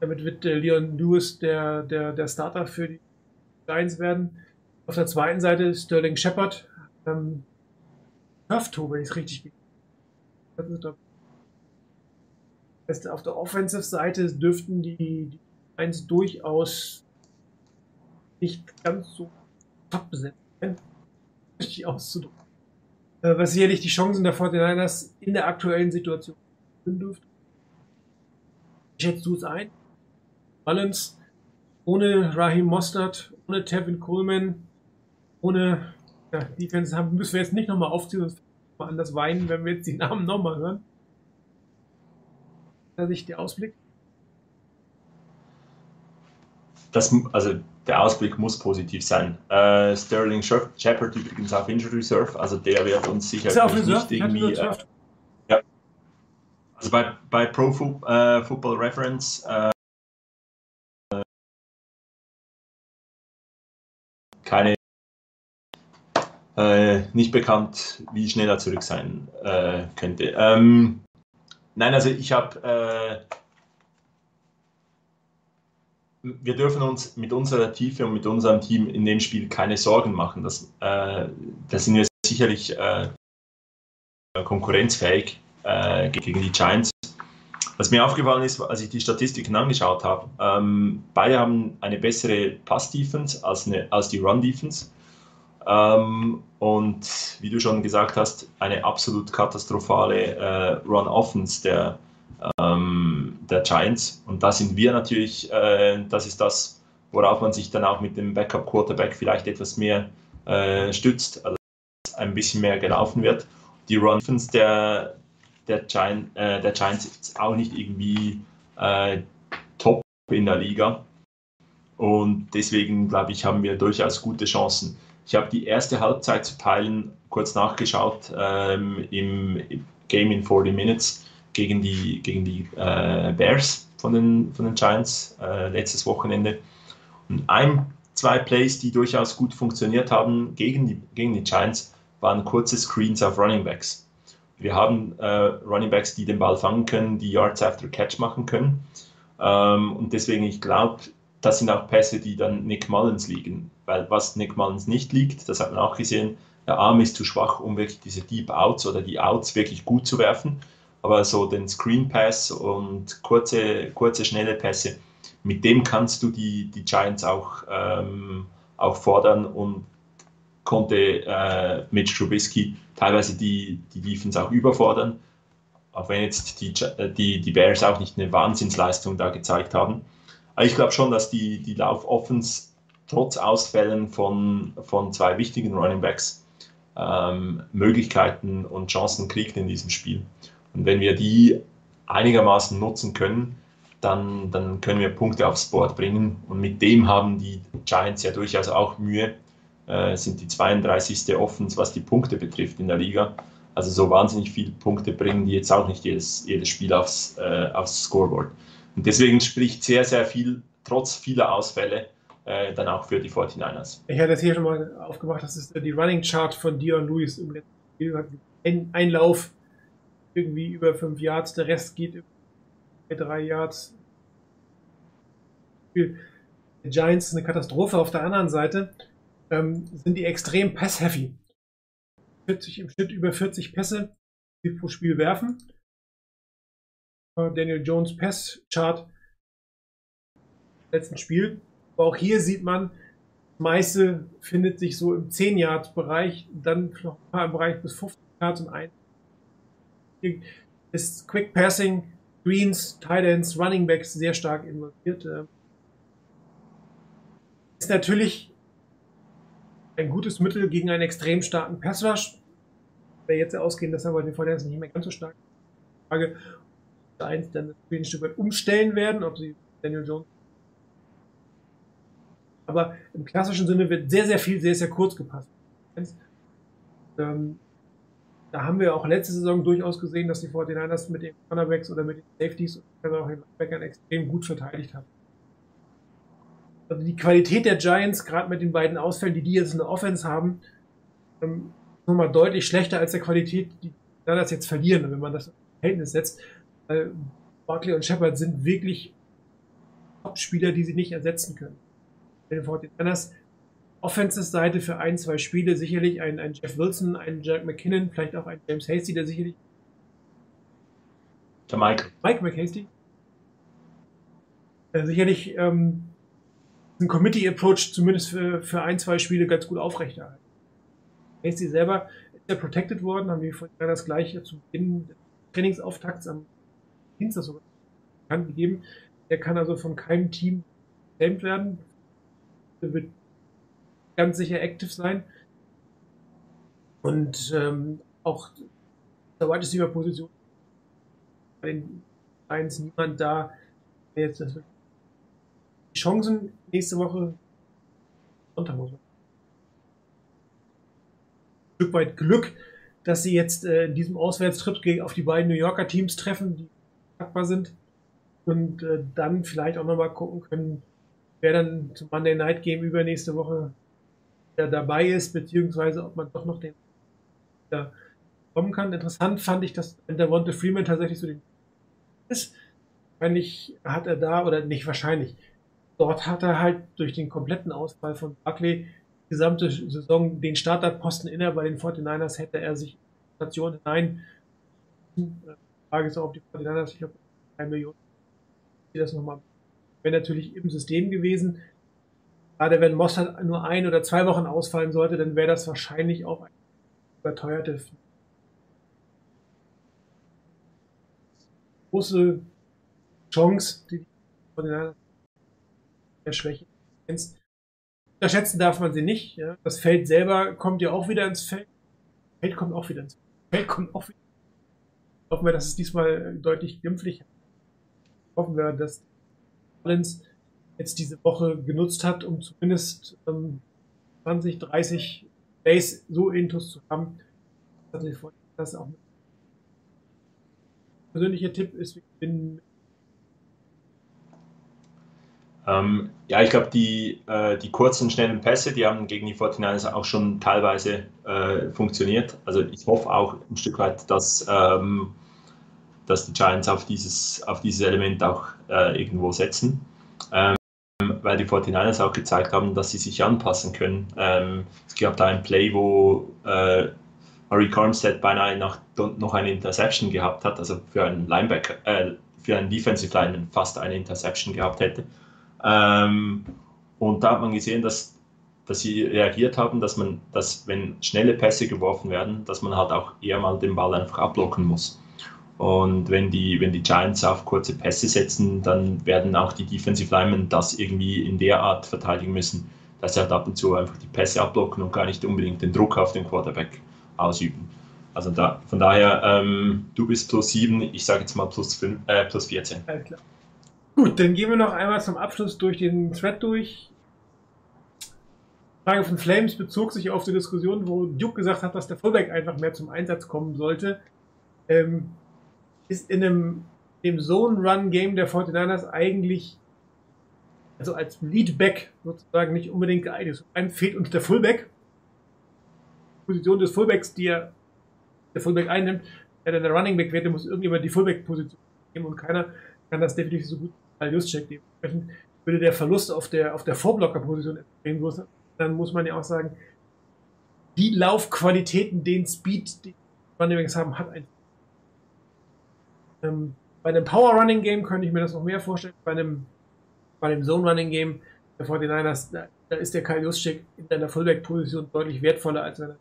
damit wird äh, Leon Lewis der, der, der Starter für die Giants werden. Auf der zweiten Seite Sterling Shepard. Ähm, Turf-Toe, wenn ich es richtig heißt, Auf der Offensive-Seite dürften die, Giants durchaus nicht ganz so top besetzt sein. Richtig auszudrücken. Äh, was sicherlich die Chancen der 49ers in der aktuellen Situation dürfte. Schätzt du es ein? Mullins, ohne Raheem Mostert, ohne Tevin Coleman, ohne ja, Defense haben, müssen wir jetzt nicht nochmal aufziehen, sonst mal anders weinen, wenn wir jetzt die Namen nochmal hören. Da sich der Ausblick. Das, also der Ausblick muss positiv sein. Äh, Sterling Shep- Shepard übrigens auf Injury Reserve, also der wird uns sicher er nicht irgendwie. Äh, Draft. also bei, bei Pro äh, Football Reference äh, nicht bekannt, wie schnell er zurück sein äh, könnte. Ähm, nein, also ich habe äh, wir dürfen uns mit unserer Tiefe und mit unserem Team in dem Spiel keine Sorgen machen. Das, äh, da sind wir sicherlich äh, konkurrenzfähig äh, gegen die Giants. Was mir aufgefallen ist, als ich die Statistiken angeschaut habe, ähm, beide haben eine bessere Pass-Defense als, als die Run-Defense. Ähm, und wie du schon gesagt hast, eine absolut katastrophale äh, Run-Offense der, ähm, der Giants. Und da sind wir natürlich, äh, das ist das, worauf man sich dann auch mit dem Backup-Quarterback vielleicht etwas mehr äh, stützt, also dass ein bisschen mehr gelaufen wird. Die Run-Offense der, der, Giant, äh, der Giants ist auch nicht irgendwie äh, top in der Liga. Und deswegen, glaube ich, haben wir durchaus gute Chancen. Ich habe die erste Halbzeit zu teilen kurz nachgeschaut ähm, im, Game in 40 Minutes gegen die, gegen die äh, Bears von den, von den Giants äh, letztes Wochenende. Und ein, zwei Plays, die durchaus gut funktioniert haben gegen die, gegen die Giants, waren kurze Screens auf Running Backs. Wir haben äh, Running Backs, die den Ball fangen können, die Yards after Catch machen können. Ähm, und deswegen, ich glaube, das sind auch Pässe, die dann Nick Mullins liegen. Weil was Nick Mullins nicht liegt, das hat man auch gesehen, der Arm ist zu schwach, um wirklich diese Deep Outs oder die Outs wirklich gut zu werfen. Aber so den Screen Pass und kurze, kurze schnelle Pässe, mit dem kannst du die, die Giants auch, ähm, auch fordern und konnte äh, mit Trubisky teilweise die, die Defense auch überfordern, auch wenn jetzt die, die, die Bears auch nicht eine Wahnsinnsleistung da gezeigt haben. Aber ich glaube schon, dass die, die Lauf-Offense trotz Ausfällen von, von zwei wichtigen Running Backs ähm, Möglichkeiten und Chancen kriegt in diesem Spiel. Und wenn wir die einigermaßen nutzen können, dann, dann können wir Punkte aufs Board bringen. Und mit dem haben die Giants ja durchaus auch Mühe. Äh, sind die 32. Offens, was die Punkte betrifft in der Liga. Also so wahnsinnig viele Punkte bringen die jetzt auch nicht jedes, jedes Spiel aufs, äh, aufs Scoreboard. Und deswegen spricht sehr, sehr viel, trotz vieler Ausfälle, äh, dann auch für die 49ers. Ich hatte das hier schon mal aufgemacht, das ist die Running Chart von Dion Lewis im letzten Spiel. Ein, ein Lauf irgendwie über fünf Yards, der Rest geht über drei Yards. Die Giants ist eine Katastrophe. Auf der anderen Seite ähm, sind die extrem pass-heavy. 40 im Schnitt über 40 Pässe, die pro Spiel werfen. Äh, Daniel Jones Pass-Chart letzten Spiel. Aber auch hier sieht man, meiste findet sich so im 10-Yard-Bereich, dann noch ein paar im Bereich bis 15 Yards und ein. Ist Quick Passing, Greens, Tight Ends, Running Backs sehr stark involviert. Äh, Ist natürlich ein gutes Mittel gegen einen extrem starken Pass Rush. Wir jetzt ausgehen, dass er bei den Fortinanders nicht mehr ganz so stark. Frage, eins dann ein Stück weit umstellen werden, ob sie Daniel Jones. Aber im klassischen Sinne wird sehr, sehr viel sehr, sehr kurz gepasst. Ähm, da haben wir auch letzte Saison durchaus gesehen, dass die 49ers mit den Cornerbacks oder mit den Safeties und auch den Linebackern extrem gut verteidigt haben. Also die Qualität der Giants, gerade mit den beiden Ausfällen, die die jetzt in der Offense haben, ähm, nochmal deutlich schlechter als der Qualität, die das jetzt verlieren, wenn man das in Verhältnis setzt. Weil Barkley und Shepard sind wirklich Top-Spieler, die sie nicht ersetzen können. Bei den 49ers Offensive-Seite für ein, zwei Spiele sicherlich ein, ein Jeff Wilson, ein Jack McKinnon, vielleicht auch ein James Hasty, der sicherlich Der Mike. Mike McHasty. Äh, sicherlich ähm, ein Committee-Approach zumindest für, für ein, zwei Spiele ganz gut aufrechterhalten. Hasty selber ist ja protected worden, haben wir vorhin das gleiche zu Beginn des Trainingsauftakts am Dienstag sogar bekannt gegeben. Der kann also von keinem Team gefilmt werden. Wird ganz sicher active sein. Und ähm, auch der Wide Receiver Position bei den Lions niemand da, jetzt das die Chancen nächste Woche Sonntag muss. Ein Stück weit Glück, dass sie jetzt äh, in diesem Auswärtstrip auf die beiden New Yorker Teams treffen, die packbar sind und äh, dann vielleicht auch nochmal gucken können, wer dann zum Monday Night Game übernächste Woche dabei ist, beziehungsweise ob man doch noch den da kommen kann. Interessant fand ich, dass der Devonta Freeman tatsächlich so den ist. Wahrscheinlich hat er da, oder nicht wahrscheinlich, dort hat er halt durch den kompletten Ausfall von Buckley die gesamte Saison den Starterposten inne. Bei den 49ers hätte er sich in die Station hinein. Die Frage ist auch, ob die 49ers, ich glaube, 1 Million, die das nochmal, wäre natürlich im System gewesen. Gerade wenn Mossad nur ein oder zwei Wochen ausfallen sollte, dann wäre das wahrscheinlich auch eine überteuerte große Chance, die von der Schwäche ist. Unterschätzen darf man sie nicht. Ja. Das Feld selber kommt ja auch wieder ins Feld. Feld kommt auch wieder ins Feld. Feld kommt auch wieder. Hoffen wir, dass es diesmal deutlich glimpflich Hoffen wir, dass Collins jetzt diese Woche genutzt hat, um zumindest ähm, 20, 30 Days so Intus zu haben. Das auch persönlicher Tipp ist, ich bin Ähm, ja, ich glaube, die, äh, die kurzen, schnellen Pässe, die haben gegen die 49ers auch schon teilweise äh, funktioniert. Also ich hoffe auch ein Stück weit, dass, ähm, dass die Giants auf dieses, auf dieses Element auch äh, irgendwo setzen. Ähm, weil die 49ers auch gezeigt haben, dass sie sich anpassen können. Ähm, es gab da ein Play, wo äh, Murray beinahe nach, noch eine Interception gehabt hat, also für einen Linebacker, äh, für einen Defensive Lineman fast eine Interception gehabt hätte. Ähm, und da hat man gesehen, dass, dass sie reagiert haben, dass man, dass wenn schnelle Pässe geworfen werden, dass man halt auch eher mal den Ball einfach abblocken muss. Und wenn die, wenn die Giants auf kurze Pässe setzen, dann werden auch die Defensive Linemen das irgendwie in der Art verteidigen müssen, dass sie halt ab und zu einfach die Pässe abblocken und gar nicht unbedingt den Druck auf den Quarterback ausüben. Also da, von daher, ähm, du bist plus 7, ich sage jetzt mal plus, 5, äh, plus 14. Alles klar. Gut, dann gehen wir noch einmal zum Abschluss durch den Thread durch. Die Frage von Flames bezog sich auf die Diskussion, wo Duke gesagt hat, dass der Fullback einfach mehr zum Einsatz kommen sollte. Ähm, ist in einem dem Zone-Run-Game der 49ers eigentlich, also als Leadback sozusagen nicht unbedingt geeignet. Einen fehlt uns der Fullback. Position des Fullbacks, die er, der Fullback einnimmt, der dann der Running Back wird, der muss irgendjemand die Fullback-Position nehmen und keiner kann das definitiv so gut als Juszczyk. Dementsprechend würde der Verlust auf der, auf der Vorblocker-Position extrem groß. Dann muss man ja auch sagen, die Laufqualitäten, den Speed, die Running Backs haben, hat ein ähm, bei einem Power Running Game könnte ich mir das noch mehr vorstellen. Bei einem, bei einem Zone Running Game der 49ers, da, da ist der Kyle Juszczyk in seiner Fullback-Position deutlich wertvoller als wenn er.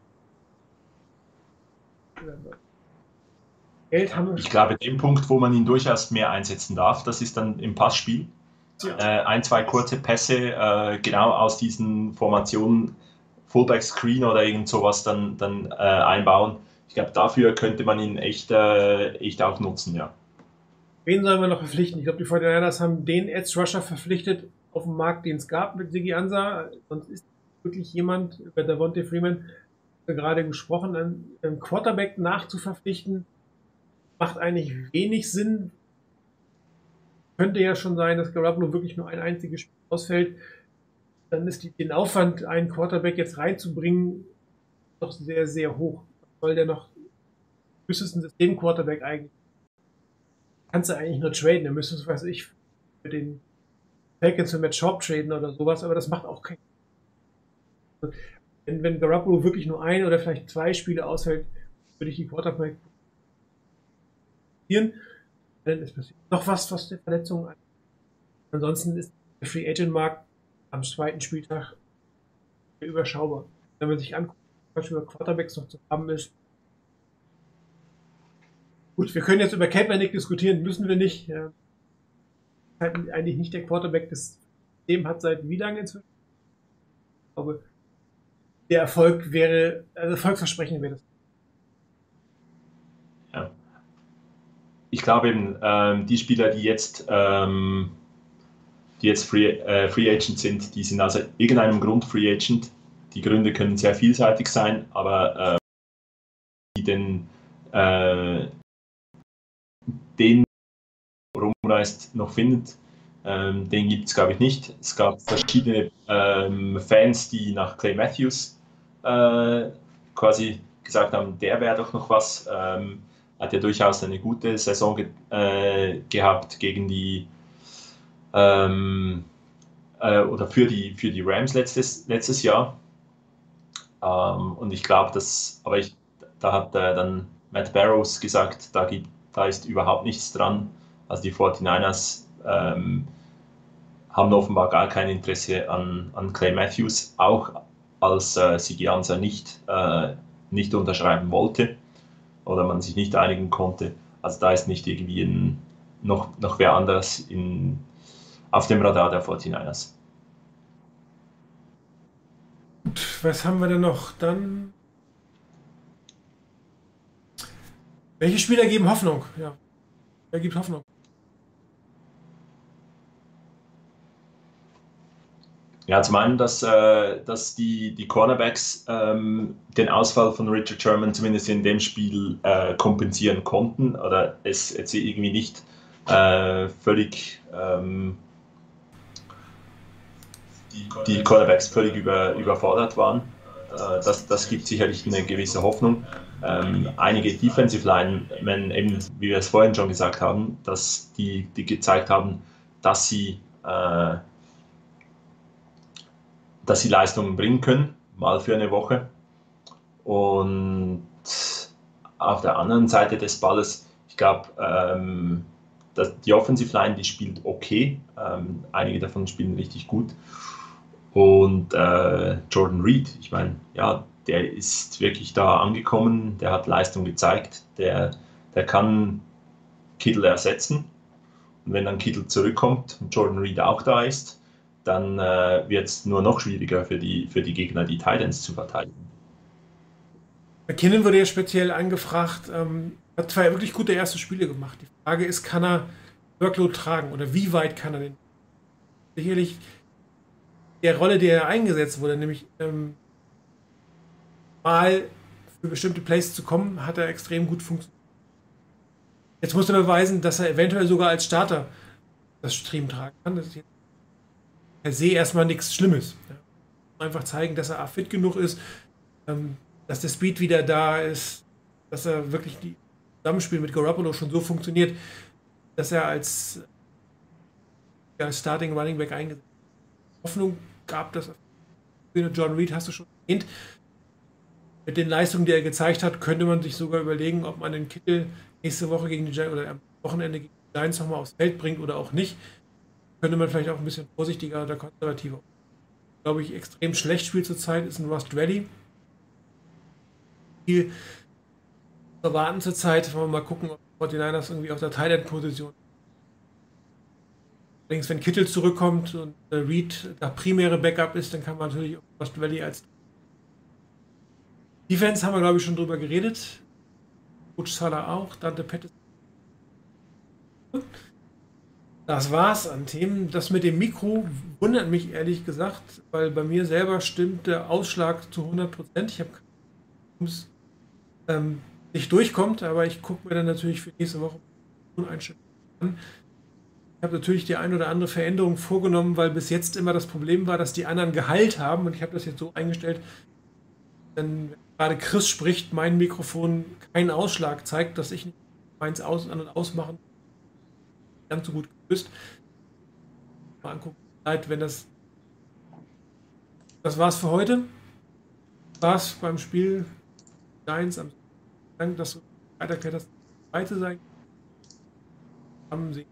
Geld haben wir Ich glaube, den Punkt, wo man ihn durchaus mehr einsetzen darf, das ist dann im Passspiel. Ja. Äh, ein, zwei kurze Pässe äh, genau aus diesen Formationen, Fullback Screen oder irgend sowas dann, dann äh, einbauen. Ich glaube, dafür könnte man ihn echt, äh, echt auch nutzen, ja. Wen sollen wir noch verpflichten? Ich glaube, die 49ers haben den Edge Rusher verpflichtet auf dem Markt, den es gab mit Sigi Ansa. Sonst ist wirklich jemand, über Davonte Freeman gerade gesprochen, einen Quarterback nachzuverpflichten, macht eigentlich wenig Sinn. Könnte ja schon sein, dass Garoppolo wirklich nur ein einziges Spiel ausfällt. Dann ist die, den Aufwand, einen Quarterback jetzt reinzubringen, doch sehr, sehr hoch. Soll der noch? Müsstest ein System-Quarterback eigentlich kannst du eigentlich nur traden. Dann müsstest du, weiß ich, für den Falcons für Matt Sharp traden oder sowas, aber das macht auch keinen wenn, wenn Garoppolo wirklich nur ein oder vielleicht zwei Spiele ausfällt, würde ich die Quarterback dann ist passiert noch was, was die Verletzungen angeht. Ansonsten ist der Free Agent Markt am zweiten Spieltag überschaubar. Wenn man sich anguckt, was über Quarterbacks noch zu haben ist, Gut, wir können jetzt über Kaepernick diskutieren, müssen wir nicht. Halt eigentlich nicht der Quarterback des dem hat seit wie lange inzwischen? Ich glaube, der Erfolg wäre, also Erfolgsversprechen wäre das. Ja. Ich glaube eben, ähm, die Spieler, die jetzt, ähm, die jetzt Free, äh, Free Agent sind, die sind aus irgendeinem Grund Free Agent. Die Gründe können sehr vielseitig sein, aber äh, die den, äh, den rumreist, noch findet, ähm, den gibt es, glaube ich, nicht. Es gab verschiedene ähm, Fans, die nach Clay Matthews äh, quasi gesagt haben, der wäre doch noch was. Ähm, hat ja durchaus eine gute Saison ge äh, gehabt gegen die ähm, äh, oder für die, für die Rams letztes, letztes Jahr. Ähm, und ich glaube, dass, aber ich, da hat äh, dann Matt Barrows gesagt, da, gibt, da ist überhaupt nichts dran. Also die 49ers ähm, haben offenbar gar kein Interesse an, an Clay Matthews, auch als äh, Sigianza nicht, äh, nicht unterschreiben wollte oder man sich nicht einigen konnte. Also da ist nicht irgendwie ein, noch, noch wer anders in, auf dem Radar der 49ers. Was haben wir denn noch? Dann. Welche Spieler geben Hoffnung? Ja. Wer gibt Hoffnung? Ja, zum einen, dass, äh, dass die, die Cornerbacks ähm, den Ausfall von Richard Sherman zumindest in dem Spiel äh, kompensieren konnten oder es jetzt irgendwie nicht äh, völlig ähm, die Cornerbacks völlig über, überfordert waren. Äh, das, das gibt sicherlich eine gewisse Hoffnung. Ähm, einige Defensive Linemen, eben wie wir es vorhin schon gesagt haben, dass die, die gezeigt haben, dass sie äh, dass sie Leistungen bringen können, mal für eine Woche. Und auf der anderen Seite des Balles, ich glaube, ähm, die Offensive Line, die spielt okay. Ähm, einige davon spielen richtig gut. Und äh, Jordan Reed, ich meine, ja, der ist wirklich da angekommen, der hat Leistung gezeigt, der, der kann Kittel ersetzen. Und wenn dann Kittel zurückkommt und Jordan Reed auch da ist, dann äh, wird es nur noch schwieriger für die, für die Gegner, die Titans zu verteidigen. McKinnon wurde ja speziell angefragt, ähm, hat zwei wirklich gute erste Spiele gemacht. Die Frage ist, kann er Workload tragen oder wie weit kann er den? Sicherlich der Rolle, der er eingesetzt wurde, nämlich ähm, mal für bestimmte Plays zu kommen, hat er extrem gut funktioniert. Jetzt muss er beweisen, dass er eventuell sogar als Starter das Stream tragen kann. Das ist jetzt per se erstmal nichts Schlimmes. Einfach zeigen, dass er fit genug ist, ähm, dass der Speed wieder da ist, dass er wirklich die Zusammenspiel mit Garoppolo schon so funktioniert, dass er als, ja, Starting Running Back eingesetzt. Hoffnung gab das. John Reed hast du schon erwähnt. Mit den Leistungen, die er gezeigt hat, könnte man sich sogar überlegen, ob man den Kittel nächste Woche gegen die Giants oder am Wochenende gegen die Giants nochmal aufs Feld bringt oder auch nicht. Könnte man vielleicht auch ein bisschen vorsichtiger oder konservativer. Glaube ich, extrem schlecht spielt zurzeit ist ein Rust Ready. Viel erwarten zurzeit. Wollen wir mal gucken, ob die 49ers irgendwie auf der Thailand-Position Allerdings, wenn Kittel zurückkommt und äh, Reed der primäre Backup ist, dann kann man natürlich auch Lost Valley als Defense haben wir, glaube ich, schon drüber geredet. Coach Salah auch, Dante Pettis. Das war's an Themen. Das mit dem Mikro wundert mich ehrlich gesagt, weil bei mir selber stimmt der Ausschlag zu 100 Prozent. Ich habe es ähm, nicht durchkommt, aber ich gucke mir dann natürlich für nächste Woche Einstellungen an. Ich habe natürlich die ein oder andere Veränderung vorgenommen, weil bis jetzt immer das Problem war, dass die anderen Gehalt haben und ich habe das jetzt so eingestellt, wenn gerade Chris spricht, mein Mikrofon keinen Ausschlag zeigt, dass ich meins aus an und ausmachen ganz so gut gelöst. Mal angucken, Leid, wenn das das war's für heute. War's beim Spiel Giants am Dank, dass du weiterkehrt, das zweite sein. Haben sie